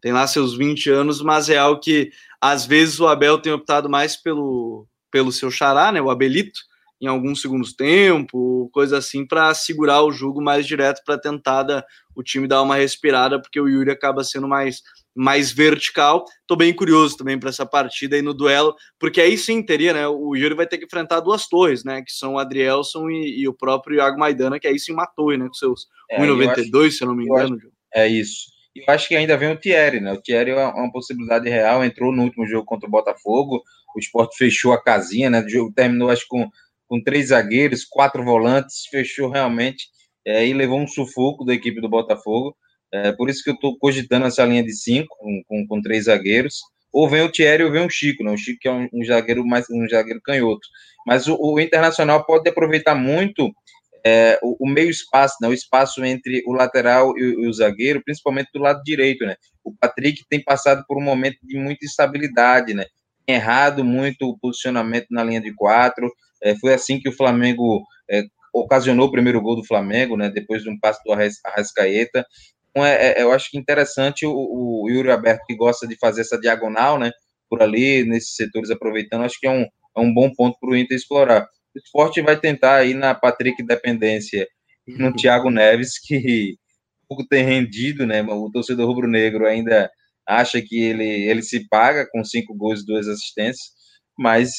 tem lá seus 20 anos, mas é algo que às vezes o Abel tem optado mais pelo, pelo seu xará, né? O Abelito, em alguns segundos tempo, coisa assim, para segurar o jogo mais direto, para tentar da, o time dar uma respirada, porque o Yuri acaba sendo mais mais vertical. Tô bem curioso também para essa partida aí no duelo, porque aí sim teria, né? O Yuri vai ter que enfrentar duas torres, né? Que são o Adrielson e, e o próprio Iago Maidana, que aí sim matou, né? Com seus é, 1,92, se eu não me engano. Acho, é isso. Eu acho que ainda vem o Thierry, né? O Thierry é uma possibilidade real, entrou no último jogo contra o Botafogo, o esporte fechou a casinha, né? O jogo terminou, acho, com, com três zagueiros, quatro volantes, fechou realmente é, e levou um sufoco da equipe do Botafogo. É por isso que eu estou cogitando essa linha de cinco, com, com, com, três zagueiros. Ou vem o Thierry ou vem o Chico, né? O Chico que é um, um zagueiro mais um zagueiro canhoto. Mas o, o Internacional pode aproveitar muito é, o, o, meio espaço, né? O espaço entre o lateral e, e, o zagueiro, principalmente do lado direito, né? O Patrick tem passado por um momento de muita instabilidade, né? Tem errado muito o posicionamento na linha de quatro. É, foi assim que o Flamengo é, ocasionou o primeiro gol do Flamengo, né? Depois de um passo do Arrascaeta. Então, é, é, eu acho que interessante o, o Yuri Aberto, que gosta de fazer essa diagonal, né, por ali, nesses setores, aproveitando, acho que é um, é um bom ponto para o Inter explorar. O esporte vai tentar aí na Patrick Dependência e no Thiago Neves, que pouco tem rendido, né, o torcedor rubro-negro ainda acha que ele, ele se paga com cinco gols e duas assistências, mas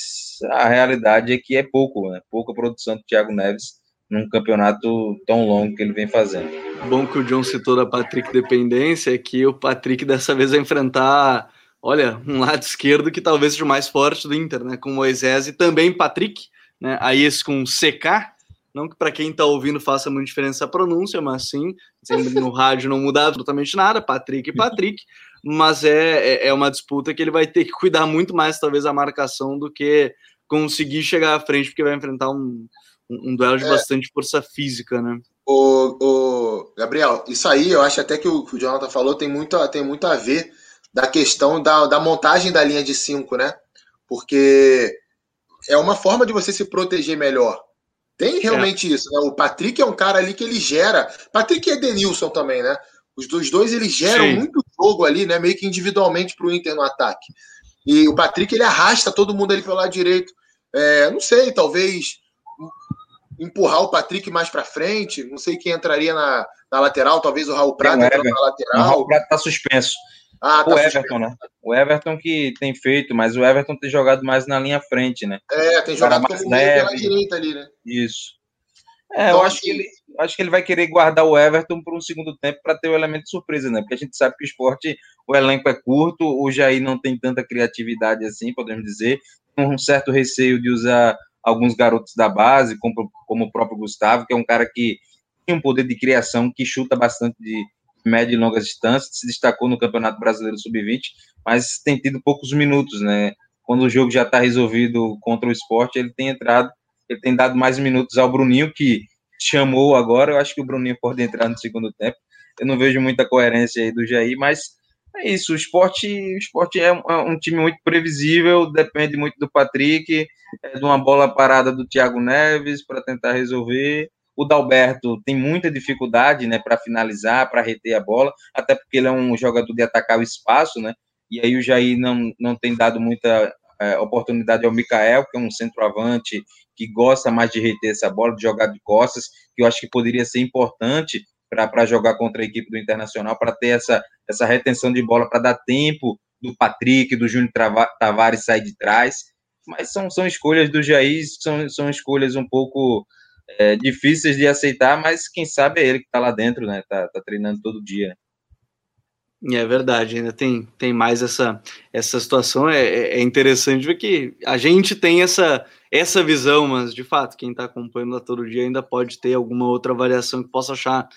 a realidade é que é pouco, né, pouca produção do Thiago Neves num campeonato tão longo que ele vem fazendo. Bom que o John citou da Patrick dependência, é que o Patrick dessa vez vai enfrentar, olha, um lado esquerdo que talvez seja o mais forte do Inter, né, com Moisés e também Patrick, né, aí esse com CK, não que para quem está ouvindo faça muita diferença a pronúncia, mas sim, sempre no rádio não muda absolutamente nada, Patrick e Patrick, mas é, é, é uma disputa que ele vai ter que cuidar muito mais, talvez, a marcação do que conseguir chegar à frente, porque vai enfrentar um, um, duelo de é. bastante força física, né? O, o, Gabriel, isso aí eu acho até que o, que o Jonathan falou tem muito, tem muito a ver da questão da, da montagem da linha de cinco, né? Porque é uma forma de você se proteger melhor. Tem realmente é. isso, né? O Patrick é um cara ali que ele gera. Patrick e Edenilson também, né? Os dois, dois eles geram Sim. muito jogo ali, né? Meio que individualmente para o Inter no ataque. E o Patrick ele arrasta todo mundo ali pelo lado direito. É, não sei, talvez empurrar o Patrick mais para frente. Não sei quem entraria na, na lateral, talvez o Raul Prata na lateral. O Raul Prata está suspenso. Ah, tá o Everton, né? O Everton que tem feito, mas o Everton tem jogado mais na linha frente, né? É, tem jogado mais como leve. pela direita ali, né? Isso. É, então, eu acho que, ele, acho que ele vai querer guardar o Everton por um segundo tempo para ter o elemento de surpresa, né? Porque a gente sabe que o esporte, o elenco é curto, o Jair não tem tanta criatividade assim, podemos dizer. Tem um certo receio de usar alguns garotos da base, como, como o próprio Gustavo, que é um cara que tem um poder de criação, que chuta bastante de média e longas distâncias, se destacou no Campeonato Brasileiro Sub-20, mas tem tido poucos minutos, né? Quando o jogo já está resolvido contra o esporte, ele tem entrado ele tem dado mais minutos ao Bruninho, que chamou agora. Eu acho que o Bruninho pode entrar no segundo tempo. Eu não vejo muita coerência aí do Jair, mas é isso. O esporte, o esporte é um, é um time muito previsível, depende muito do Patrick, é de uma bola parada do Thiago Neves para tentar resolver. O Dalberto tem muita dificuldade né, para finalizar, para reter a bola, até porque ele é um jogador de atacar o espaço, né? E aí o Jair não, não tem dado muita é, oportunidade ao Mikael, que é um centroavante que gosta mais de reter essa bola, de jogar de costas, que eu acho que poderia ser importante para jogar contra a equipe do Internacional, para ter essa, essa retenção de bola, para dar tempo do Patrick, do Júnior Tavares sair de trás. Mas são, são escolhas do Jair, são, são escolhas um pouco é, difíceis de aceitar, mas quem sabe é ele que está lá dentro, né? Tá, tá treinando todo dia. É verdade, ainda tem, tem mais essa, essa situação. É, é, é interessante ver que a gente tem essa, essa visão, mas de fato, quem está acompanhando lá todo dia ainda pode ter alguma outra variação que possa achar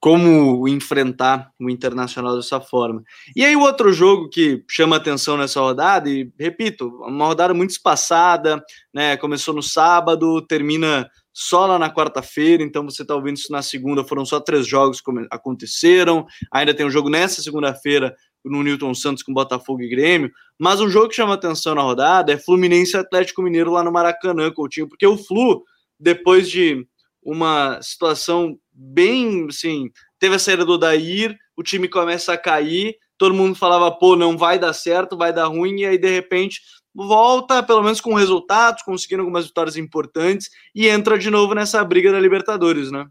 como enfrentar o Internacional dessa forma. E aí o outro jogo que chama atenção nessa rodada, e repito, uma rodada muito espaçada, né? Começou no sábado, termina só lá na quarta-feira, então você está ouvindo isso na segunda, foram só três jogos que aconteceram, ainda tem um jogo nessa segunda-feira no Newton Santos com Botafogo e Grêmio, mas um jogo que chama atenção na rodada é Fluminense Atlético Mineiro lá no Maracanã, Coutinho, porque o Flu, depois de uma situação bem, assim, teve a saída do Odair, o time começa a cair, todo mundo falava, pô, não vai dar certo, vai dar ruim, e aí, de repente, volta, pelo menos com resultados, conseguindo algumas vitórias importantes e entra de novo nessa briga da Libertadores, né?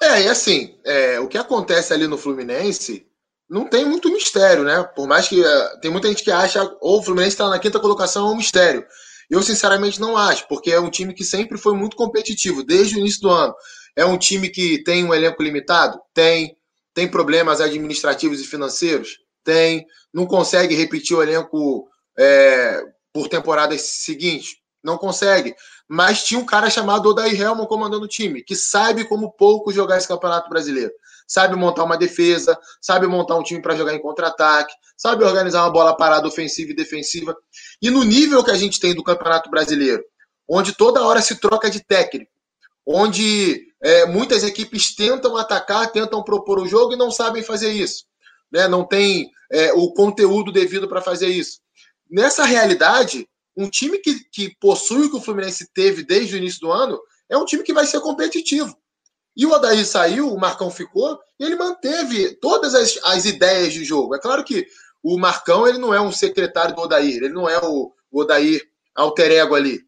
É, e assim, é, o que acontece ali no Fluminense não tem muito mistério, né? Por mais que uh, tem muita gente que acha ou o Fluminense está na quinta colocação é um mistério. Eu sinceramente não acho, porque é um time que sempre foi muito competitivo desde o início do ano. É um time que tem um elenco limitado? Tem. Tem problemas administrativos e financeiros? Tem. Não consegue repetir o elenco é, por temporadas seguintes? Não consegue. Mas tinha um cara chamado Odair Helman comandando o time, que sabe como pouco jogar esse campeonato brasileiro. Sabe montar uma defesa, sabe montar um time para jogar em contra-ataque, sabe organizar uma bola parada ofensiva e defensiva. E no nível que a gente tem do campeonato brasileiro, onde toda hora se troca de técnico, onde é, muitas equipes tentam atacar, tentam propor o jogo e não sabem fazer isso. Né? Não tem é, o conteúdo devido para fazer isso. Nessa realidade, um time que, que possui o que o Fluminense teve desde o início do ano é um time que vai ser competitivo. E o Odair saiu, o Marcão ficou, e ele manteve todas as, as ideias de jogo. É claro que o Marcão ele não é um secretário do Odair, ele não é o, o Odair alter ego ali,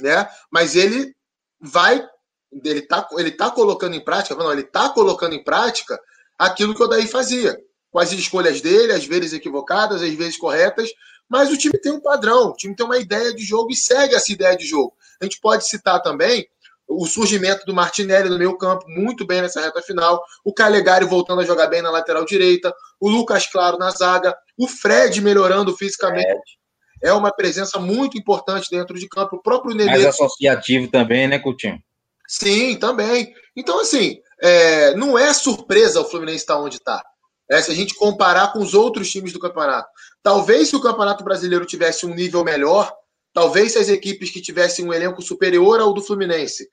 né? Mas ele vai, ele tá, ele tá colocando em prática, não, ele tá colocando em prática aquilo que o Odair fazia, com as escolhas dele, às vezes equivocadas, às vezes corretas, mas o time tem um padrão, o time tem uma ideia de jogo e segue essa ideia de jogo. A gente pode citar também o surgimento do Martinelli no meio campo, muito bem nessa reta final, o Calegari voltando a jogar bem na lateral direita, o Lucas Claro na zaga, o Fred melhorando fisicamente. Fred. É uma presença muito importante dentro de campo. O próprio Nenê... Mais associativo também, né, Coutinho? Sim, também. Então, assim, é, não é surpresa o Fluminense estar onde está. É, se a gente comparar com os outros times do campeonato. Talvez se o Campeonato Brasileiro tivesse um nível melhor, talvez se as equipes que tivessem um elenco superior ao do Fluminense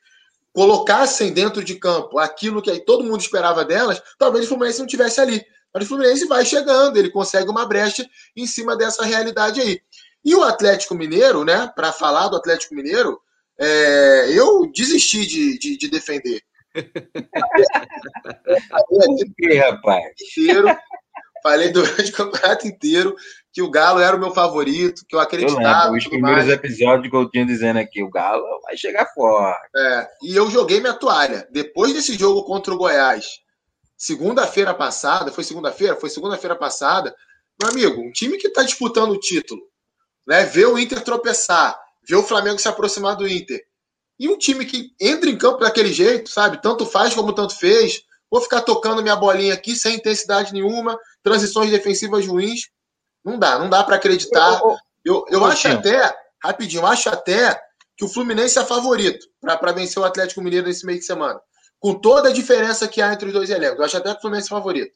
colocassem dentro de campo aquilo que todo mundo esperava delas, talvez o Fluminense não tivesse ali. Mas o Fluminense vai chegando, ele consegue uma brecha em cima dessa realidade aí. E o Atlético Mineiro, né? Para falar do Atlético Mineiro, é, eu desisti de, de, de defender. Que, rapaz? Inteiro, falei durante o campeonato inteiro que o Galo era o meu favorito, que eu acreditava. Eu os primeiros mais. episódios que eu tinha dizendo aqui, o Galo vai chegar forte. É, e eu joguei minha toalha. Depois desse jogo contra o Goiás, segunda-feira passada, foi segunda-feira? Foi segunda-feira passada, Meu amigo, um time que está disputando o título, né? Vê o Inter tropeçar, vê o Flamengo se aproximar do Inter. E um time que entra em campo daquele jeito, sabe? Tanto faz como tanto fez. Vou ficar tocando minha bolinha aqui sem intensidade nenhuma, transições defensivas ruins. Não dá, não dá para acreditar. Eu, eu acho até, rapidinho, eu acho até que o Fluminense é favorito para vencer o Atlético Mineiro nesse meio de semana. Com toda a diferença que há entre os dois elencos. Eu acho até que o Fluminense é favorito.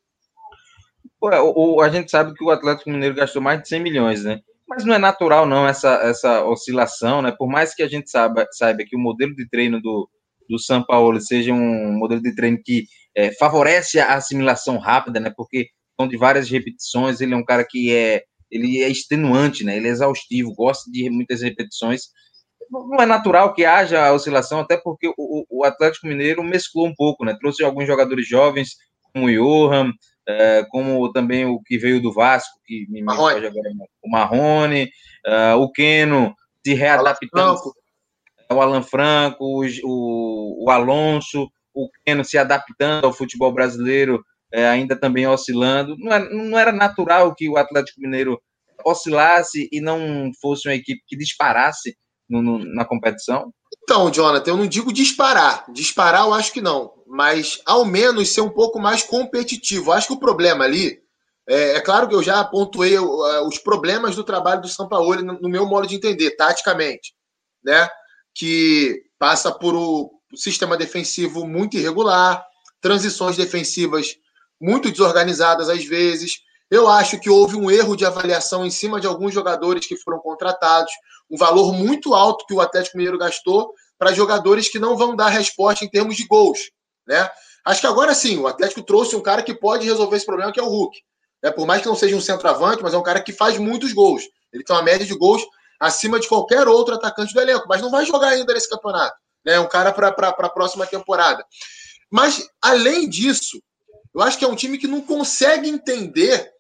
o, o, a gente sabe que o Atlético Mineiro gastou mais de 100 milhões, né? Mas não é natural, não, essa, essa oscilação, né? Por mais que a gente saiba, saiba que o modelo de treino do, do São Paulo seja um modelo de treino que é, favorece a assimilação rápida, né? Porque são de várias repetições, ele é um cara que é ele é extenuante, né? Ele é exaustivo, gosta de muitas repetições. Não é natural que haja oscilação, até porque o, o Atlético Mineiro mesclou um pouco, né? Trouxe alguns jogadores jovens, como o Johan, é, como também o que veio do Vasco, que me agora, o Marrone, uh, o Keno se readaptando, o Alan Franco, o, o, o, Alonso, o Keno se adaptando ao futebol brasileiro, é, ainda também oscilando. Não era, é, não era natural que o Atlético Mineiro oscilasse e não fosse uma equipe que disparasse no, no, na competição? Então, Jonathan, eu não digo disparar. Disparar eu acho que não. Mas ao menos ser um pouco mais competitivo. Eu acho que o problema ali. É, é claro que eu já pontuei os problemas do trabalho do Sampaoli no, no meu modo de entender, taticamente. Né? Que passa por o sistema defensivo muito irregular, transições defensivas muito desorganizadas às vezes. Eu acho que houve um erro de avaliação em cima de alguns jogadores que foram contratados um valor muito alto que o Atlético Mineiro gastou para jogadores que não vão dar resposta em termos de gols. Né? Acho que agora sim, o Atlético trouxe um cara que pode resolver esse problema, que é o Hulk. É, por mais que não seja um centroavante, mas é um cara que faz muitos gols. Ele tem uma média de gols acima de qualquer outro atacante do elenco, mas não vai jogar ainda nesse campeonato. Né? É um cara para a próxima temporada. Mas, além disso, eu acho que é um time que não consegue entender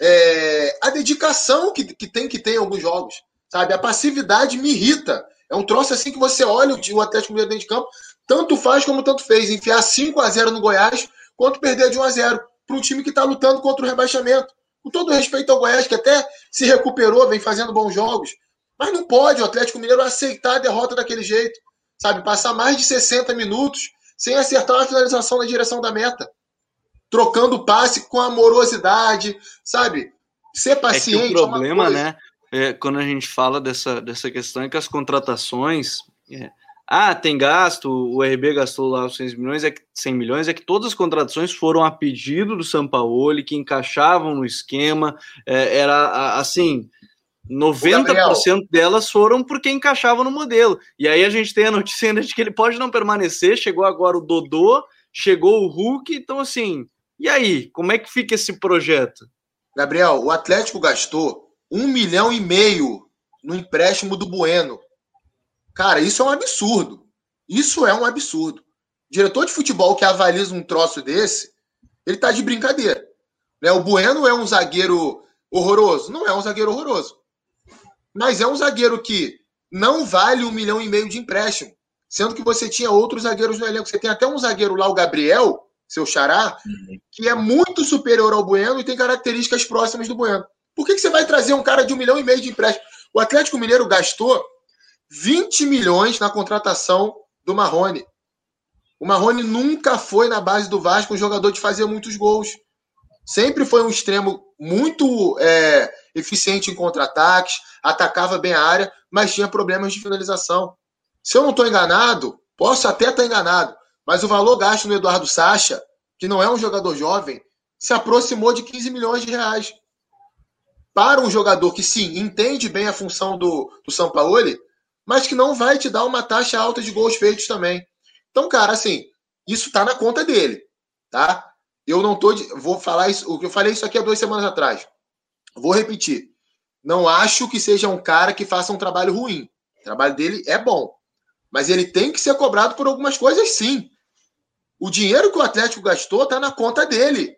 é, a dedicação que, que tem que ter em alguns jogos. Sabe? A passividade me irrita. É um troço assim que você olha o Atlético Mineiro dentro de campo, tanto faz como tanto fez. Enfiar 5 a 0 no Goiás, quanto perder de 1 a 0 para um time que está lutando contra o rebaixamento. Com todo respeito ao Goiás, que até se recuperou, vem fazendo bons jogos. Mas não pode o Atlético Mineiro aceitar a derrota daquele jeito. Sabe? Passar mais de 60 minutos sem acertar uma finalização na direção da meta. Trocando passe com amorosidade, sabe? Ser paciente. É que o problema, é né? é, quando a gente fala dessa, dessa questão é que as contratações. É, ah, tem gasto, o RB gastou lá os 100 milhões, é que, 100 milhões, é que todas as contratações foram a pedido do Sampaoli, que encaixavam no esquema, é, era assim, 90% delas foram porque encaixavam no modelo. E aí a gente tem a notícia ainda de que ele pode não permanecer, chegou agora o Dodô, chegou o Hulk, então assim, e aí, como é que fica esse projeto? Gabriel, o Atlético gastou um milhão e meio no empréstimo do Bueno. Cara, isso é um absurdo. Isso é um absurdo. Diretor de futebol que avaliza um troço desse, ele tá de brincadeira. Né? O Bueno é um zagueiro horroroso? Não é um zagueiro horroroso. Mas é um zagueiro que não vale um milhão e meio de empréstimo. Sendo que você tinha outros zagueiros no elenco. Você tem até um zagueiro lá, o Gabriel, seu xará, uhum. que é muito superior ao Bueno e tem características próximas do Bueno. Por que, que você vai trazer um cara de um milhão e meio de empréstimo? O Atlético Mineiro gastou 20 milhões na contratação do Marrone. O Marrone nunca foi na base do Vasco um jogador de fazer muitos gols. Sempre foi um extremo muito é, eficiente em contra-ataques, atacava bem a área, mas tinha problemas de finalização. Se eu não estou enganado, posso até estar enganado, mas o valor gasto no Eduardo Sacha, que não é um jogador jovem, se aproximou de 15 milhões de reais para um jogador que sim entende bem a função do, do São Paulo, mas que não vai te dar uma taxa alta de gols feitos também. Então, cara, assim, isso está na conta dele, tá? Eu não tô, de, vou falar isso, o que eu falei isso aqui há duas semanas atrás. Vou repetir. Não acho que seja um cara que faça um trabalho ruim. O trabalho dele é bom, mas ele tem que ser cobrado por algumas coisas, sim. O dinheiro que o Atlético gastou está na conta dele.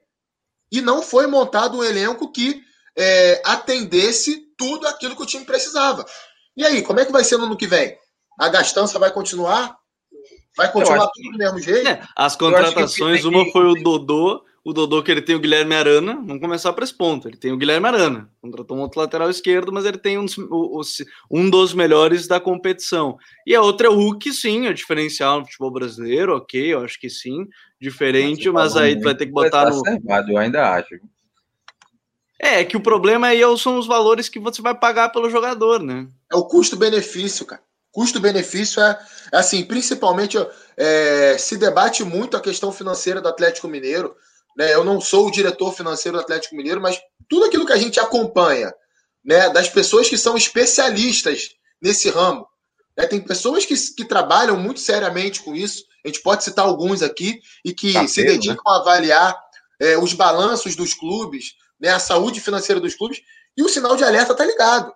E não foi montado um elenco que é, atendesse tudo aquilo que o time precisava. E aí, como é que vai ser no ano que vem? A gastança vai continuar? Vai continuar tudo do mesmo jeito? É, as contratações, uma foi o Dodô, o Dodô que ele tem o Guilherme Arana, vamos começar para esse ponto. Ele tem o Guilherme Arana, contratou um outro lateral esquerdo, mas ele tem um, um dos melhores da competição. E a outra é o Hulk, sim, é diferencial no futebol brasileiro, ok, eu acho que sim, diferente, mas, mas aí tu vai ter que botar no. eu ainda acho. É, que o problema aí são os valores que você vai pagar pelo jogador, né? É o custo-benefício, cara. Custo-benefício é, é, assim, principalmente é, se debate muito a questão financeira do Atlético Mineiro. Né? Eu não sou o diretor financeiro do Atlético Mineiro, mas tudo aquilo que a gente acompanha, né, das pessoas que são especialistas nesse ramo. Né? Tem pessoas que, que trabalham muito seriamente com isso. A gente pode citar alguns aqui e que tá se né? dedicam né? a avaliar é, os balanços dos clubes, né, a saúde financeira dos clubes, e o sinal de alerta está ligado.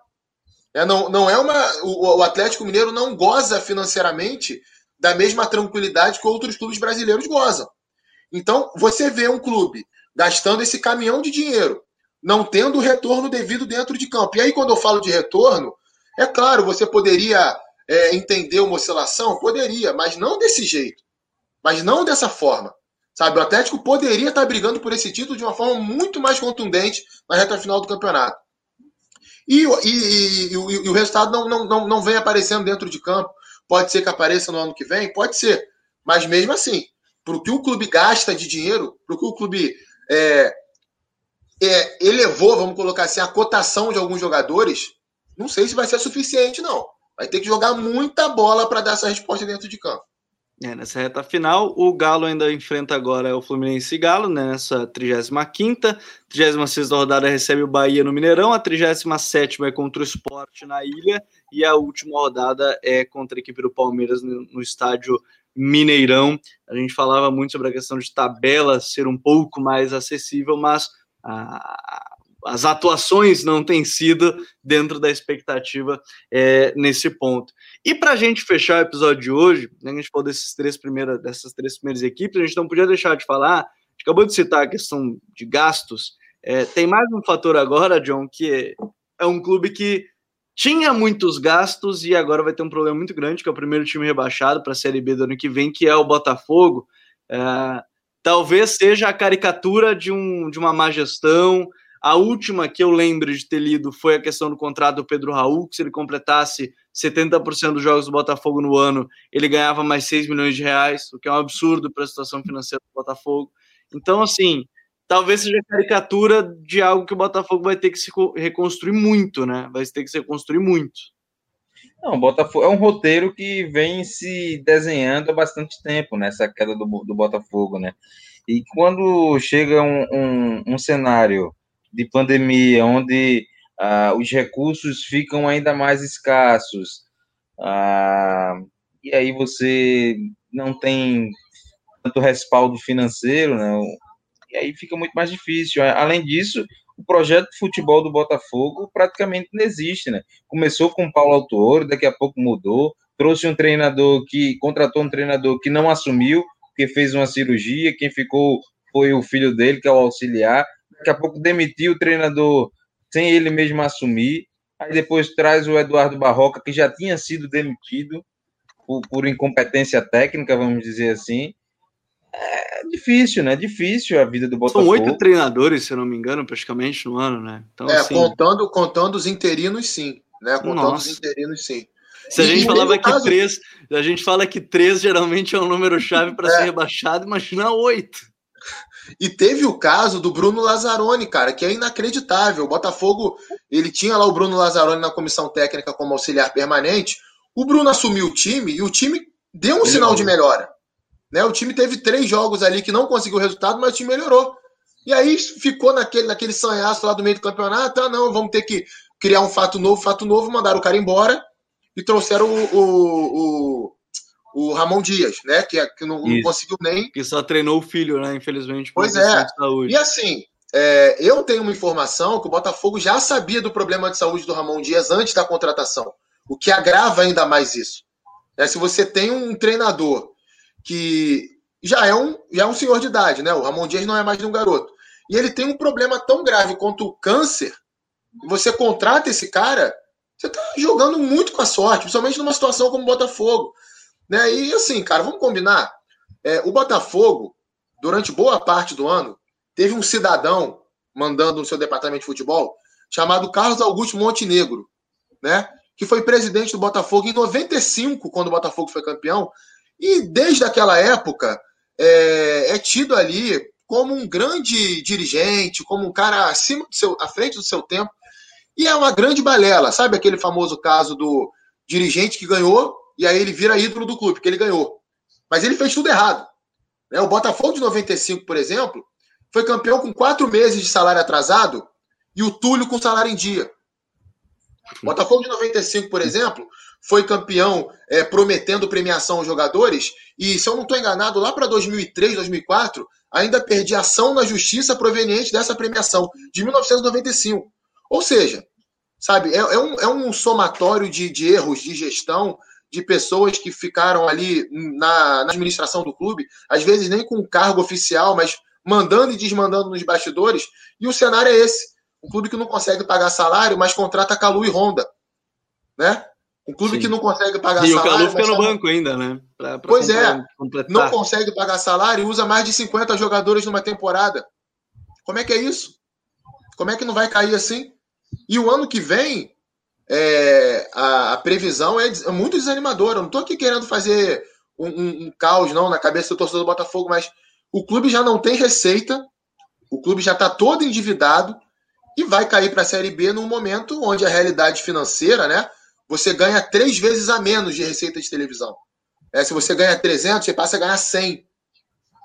É, não, não é uma. O, o, Atlético Mineiro não goza financeiramente da mesma tranquilidade que outros clubes brasileiros gozam. Então, você vê um clube gastando esse caminhão de dinheiro, não tendo o retorno devido dentro de campo. E aí, quando eu falo de retorno, é claro, você poderia é, entender uma oscilação? Poderia, mas não desse jeito. Mas não dessa forma. Sabe, o Atlético poderia estar brigando por esse título de uma forma muito mais contundente na reta final do campeonato. E, e, e, e o, resultado não, não, não, não vem aparecendo dentro de campo. Pode ser que apareça no ano que vem? Pode ser. Mas mesmo assim, para o que o clube gasta de dinheiro, para o que o clube é, é, elevou, vamos colocar assim, a cotação de alguns jogadores, não sei se vai ser suficiente, não. Vai ter que jogar muita bola para dar essa resposta dentro de campo. É, nessa reta final, o Galo ainda enfrenta agora o Fluminense e Galo, né, nessa 35ª, 36 rodada recebe o Bahia no Mineirão, a 37 é contra o Sport na Ilha, e a última rodada é contra a equipe do Palmeiras no, no estádio Mineirão. A gente falava muito sobre a questão de tabela ser um pouco mais acessível, mas a, as atuações não têm sido dentro da expectativa é, nesse ponto. E para a gente fechar o episódio de hoje, né, a gente falou desses três primeiras, dessas três primeiras equipes, a gente não podia deixar de falar, a gente acabou de citar a questão de gastos, é, tem mais um fator agora, John, que é, é um clube que tinha muitos gastos e agora vai ter um problema muito grande, que é o primeiro time rebaixado para a Série B do ano que vem, que é o Botafogo. É, talvez seja a caricatura de, um, de uma má gestão, a última que eu lembro de ter lido foi a questão do contrato do Pedro Raul, que se ele completasse 70% dos jogos do Botafogo no ano, ele ganhava mais 6 milhões de reais, o que é um absurdo para a situação financeira do Botafogo. Então, assim, talvez seja caricatura de algo que o Botafogo vai ter que se reconstruir muito, né? Vai ter que se reconstruir muito. Não, Botafogo é um roteiro que vem se desenhando há bastante tempo, nessa queda do, do Botafogo, né? E quando chega um, um, um cenário de pandemia, onde ah, os recursos ficam ainda mais escassos, ah, e aí você não tem tanto respaldo financeiro, né? E aí fica muito mais difícil. Além disso, o projeto de futebol do Botafogo praticamente não existe, né? Começou com o Paulo Autuori, daqui a pouco mudou, trouxe um treinador que contratou um treinador que não assumiu, que fez uma cirurgia, quem ficou foi o filho dele, que é o auxiliar daqui a pouco demitiu o treinador sem ele mesmo assumir. Aí depois traz o Eduardo Barroca, que já tinha sido demitido por, por incompetência técnica, vamos dizer assim. É difícil, né? Difícil a vida do Botafogo. São oito treinadores, se eu não me engano, praticamente no ano, né? Então, é, assim... contando, contando os interinos, sim. Né? Contando Nossa. os interinos, sim. Se a gente e falava que caso... três, a gente fala que três geralmente é um número chave para <laughs> é. ser rebaixado, imagina oito. E teve o caso do Bruno Lazzaroni, cara, que é inacreditável. O Botafogo, ele tinha lá o Bruno Lazzaroni na comissão técnica como auxiliar permanente. O Bruno assumiu o time e o time deu um sinal de melhora. Né? O time teve três jogos ali que não conseguiu resultado, mas o time melhorou. E aí ficou naquele, naquele sanhaço lá do meio do campeonato. Ah, não, vamos ter que criar um fato novo, fato novo, mandaram o cara embora e trouxeram o, o, o o Ramon Dias, né? Que, é, que não, não, conseguiu nem. Que só treinou o filho, né? Infelizmente. Pois é. E assim, é, eu tenho uma informação que o Botafogo já sabia do problema de saúde do Ramon Dias antes da contratação, o que agrava ainda mais isso. É, se você tem um treinador que já é um, já é um senhor de idade, né? O Ramon Dias não é mais um garoto. E ele tem um problema tão grave quanto o câncer, você contrata esse cara, você está jogando muito com a sorte, principalmente numa situação como o Botafogo. Né? E assim, cara, vamos combinar. É, o Botafogo, durante boa parte do ano, teve um cidadão mandando no seu departamento de futebol chamado Carlos Augusto Montenegro, né? Que foi presidente do Botafogo em 95, quando o Botafogo foi campeão, e desde aquela época é, é tido ali como um grande dirigente, como um cara acima do seu, à frente do seu tempo, e é uma grande balela, sabe aquele famoso caso do dirigente que ganhou e aí ele vira ídolo do clube, porque ele ganhou. Mas ele fez tudo errado. Né? O Botafogo de 95, por exemplo, foi campeão com quatro meses de salário atrasado e o Túlio com salário em dia. O Botafogo de 95, por exemplo, foi campeão é, prometendo premiação aos jogadores e, se eu não estou enganado, lá para 2003, 2004, ainda perdi ação na justiça proveniente dessa premiação, de 1995. Ou seja, sabe, é, é, um, é um somatório de, de erros de gestão, de pessoas que ficaram ali na, na, administração do clube, às vezes nem com cargo oficial, mas mandando e desmandando nos bastidores, e o cenário é esse. Um clube que não consegue pagar salário, mas contrata Calu e Honda. Né? Um clube Sim. que não consegue pagar e salário. E o Calu fica no banco ainda, né? Pra, pra pois é, completar. não consegue pagar salário e usa mais de 50 jogadores numa temporada. Como é que é isso? Como é que não vai cair assim? E o ano que vem, é, a, a, previsão é, é, muito desanimadora. Eu não estou aqui querendo fazer um, um, um, caos não na cabeça do torcedor do Botafogo, mas o clube já não tem receita, o clube já está todo endividado e vai cair para a Série B num momento onde a realidade financeira, né? Você ganha três vezes a menos de receita de televisão. É, se você ganha 300, você passa a ganhar 100.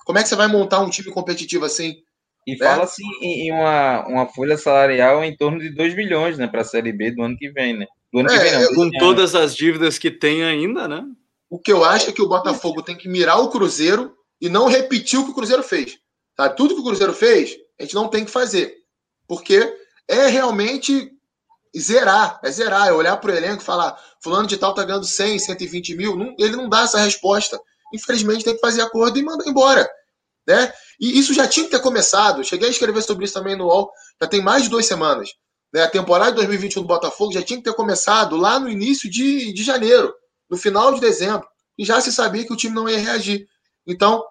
Como é que você vai montar um time competitivo assim? E né? fala-se em uma, uma folha salarial em torno de 2 bilhões né, para a Série B do ano que vem, né? Do ano é, que vem, não, com todas as dívidas que tem ainda, né? O que eu acho é que o Botafogo tem que mirar o Cruzeiro e não repetir o que o Cruzeiro fez. Tá? Tudo que o Cruzeiro fez, a gente não tem que fazer. Porque é realmente zerar, é zerar, é olhar para o elenco e falar, fulano de tal tá ganhando 100, 120 mil, não, ele não dá essa resposta. Infelizmente tem que fazer acordo e mandar embora. Né? E isso já tinha que ter começado. Cheguei a escrever sobre isso também no UOL, já tem mais de duas semanas. Né? A temporada de 2021 do Botafogo já tinha que ter começado lá no início de, de janeiro, no final de dezembro. E já se sabia que o time não ia reagir. Então,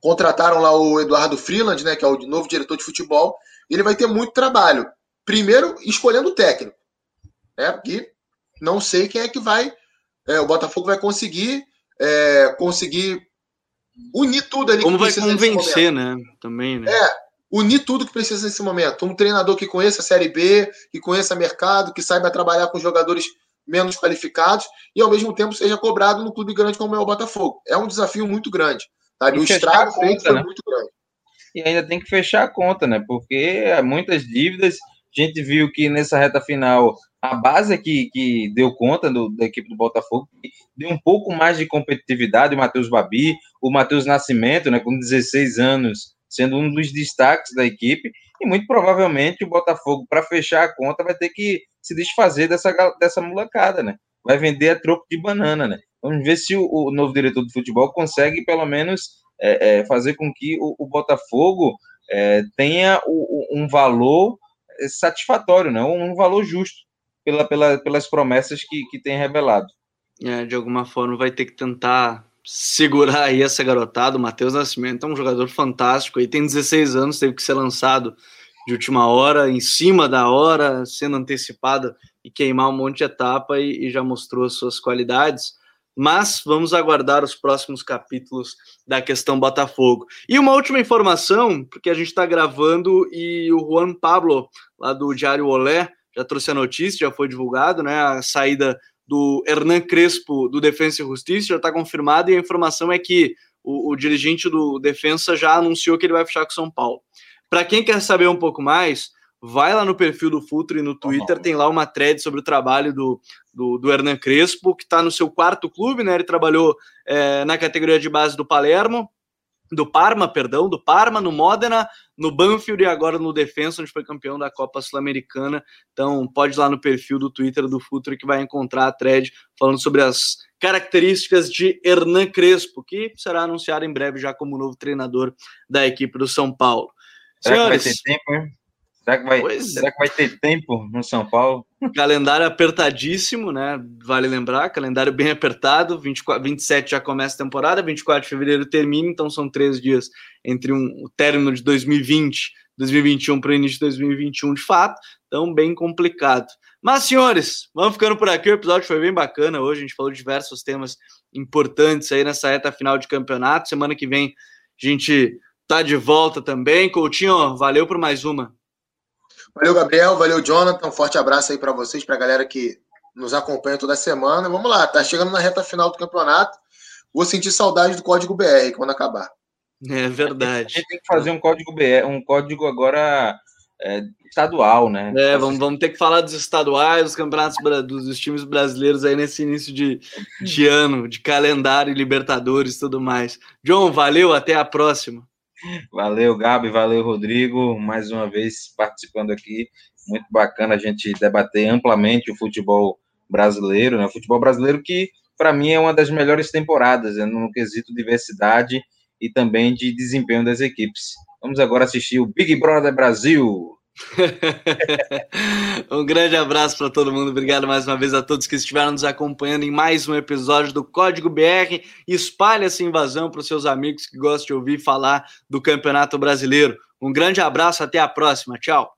contrataram lá o Eduardo Freeland, né, que é o novo diretor de futebol. Ele vai ter muito trabalho. Primeiro, escolhendo o técnico. Né? Porque não sei quem é que vai. É, o Botafogo vai conseguir é, conseguir unir tudo ali. Como vai convencer, né? Também, né? É, unir tudo que precisa nesse momento. Um treinador que conheça a Série B, que conheça mercado, que saiba trabalhar com jogadores menos qualificados e ao mesmo tempo seja cobrado no clube grande como é o Botafogo. É um desafio muito grande. Sabe? O estrago feito foi né? muito grande. E ainda tem que fechar a conta, né? Porque muitas dívidas. A gente viu que nessa reta final a base que, que deu conta do, da equipe do Botafogo, deu um pouco mais de competitividade, o Matheus Babi, o Matheus Nascimento, né, com 16 anos, sendo um dos destaques da equipe, e muito provavelmente o Botafogo, para fechar a conta, vai ter que se desfazer dessa, dessa molecada, né? Vai vender a troco de banana, né? Vamos ver se o, o novo diretor de futebol consegue, pelo menos, é, é, fazer com que o, o Botafogo é, tenha o, um valor satisfatório, né? um valor justo pela, pela, pelas promessas que, que tem revelado. É, de alguma forma vai ter que tentar segurar aí essa garotada. O Matheus Nascimento é um jogador fantástico, aí tem 16 anos, teve que ser lançado de última hora, em cima da hora, sendo antecipado e queimar um monte de etapa e, e já mostrou as suas qualidades. Mas vamos aguardar os próximos capítulos da questão Botafogo. E uma última informação, porque a gente está gravando e o Juan Pablo, lá do Diário Olé, já trouxe a notícia, já foi divulgado, né? A saída do Hernan Crespo do Defensa e Justiça já está confirmada e a informação é que o, o, dirigente do Defensa já anunciou que ele vai fechar com São Paulo. Para quem quer saber um pouco mais, vai lá no perfil do Futre no Twitter, uhum. tem lá uma thread sobre o trabalho do, do, do Hernan Crespo, que está no seu quarto clube, né? Ele trabalhou é, na categoria de base do Palermo, do Parma, perdão, do Parma, no Modena, no Banfield e agora no Defensa, onde foi campeão da Copa Sul-Americana. Então, pode ir lá no perfil do Twitter do Futre que vai encontrar a thread falando sobre as características de Hernan Crespo, que será anunciado em breve já como novo treinador da equipe do São Paulo. Será Senhores, que vai ter tempo, hein? Será que vai, será que vai ter tempo no São Paulo? calendário apertadíssimo, né? Vale lembrar, calendário bem apertado. 24, 27 já começa a temporada, 24 de fevereiro termina, então são três dias entre um, o término de 2020, 2021 para o início de 2021 de fato. Então, bem complicado. Mas, senhores, vamos ficando por aqui. O episódio foi bem bacana hoje. A gente falou de diversos temas importantes aí nessa reta final de campeonato. Semana que vem a gente tá de volta também. Coutinho, valeu por mais uma. Valeu, Gabriel. Valeu, Jonathan. Um forte abraço aí para vocês, para a galera que nos acompanha toda semana. Vamos lá, tá chegando na reta final do campeonato. Vou sentir saudade do código BR quando acabar. É verdade. A gente tem que fazer um código BR, um código agora é, estadual, né? É, vamos, vamos ter que falar dos estaduais, dos campeonatos dos times brasileiros aí nesse início de, de ano, de calendário, Libertadores e tudo mais. John, valeu, até a próxima. Valeu, Gabi, valeu, Rodrigo, mais uma vez participando aqui. Muito bacana a gente debater amplamente o futebol brasileiro, né? O futebol brasileiro que, para mim, é uma das melhores temporadas, né? no quesito diversidade e também de desempenho das equipes. Vamos agora assistir o Big Brother Brasil. <laughs> um grande abraço para todo mundo. Obrigado mais uma vez a todos que estiveram nos acompanhando em mais um episódio do Código BR. Espalhe essa invasão para os seus amigos que gostam de ouvir falar do Campeonato Brasileiro. Um grande abraço, até a próxima. Tchau.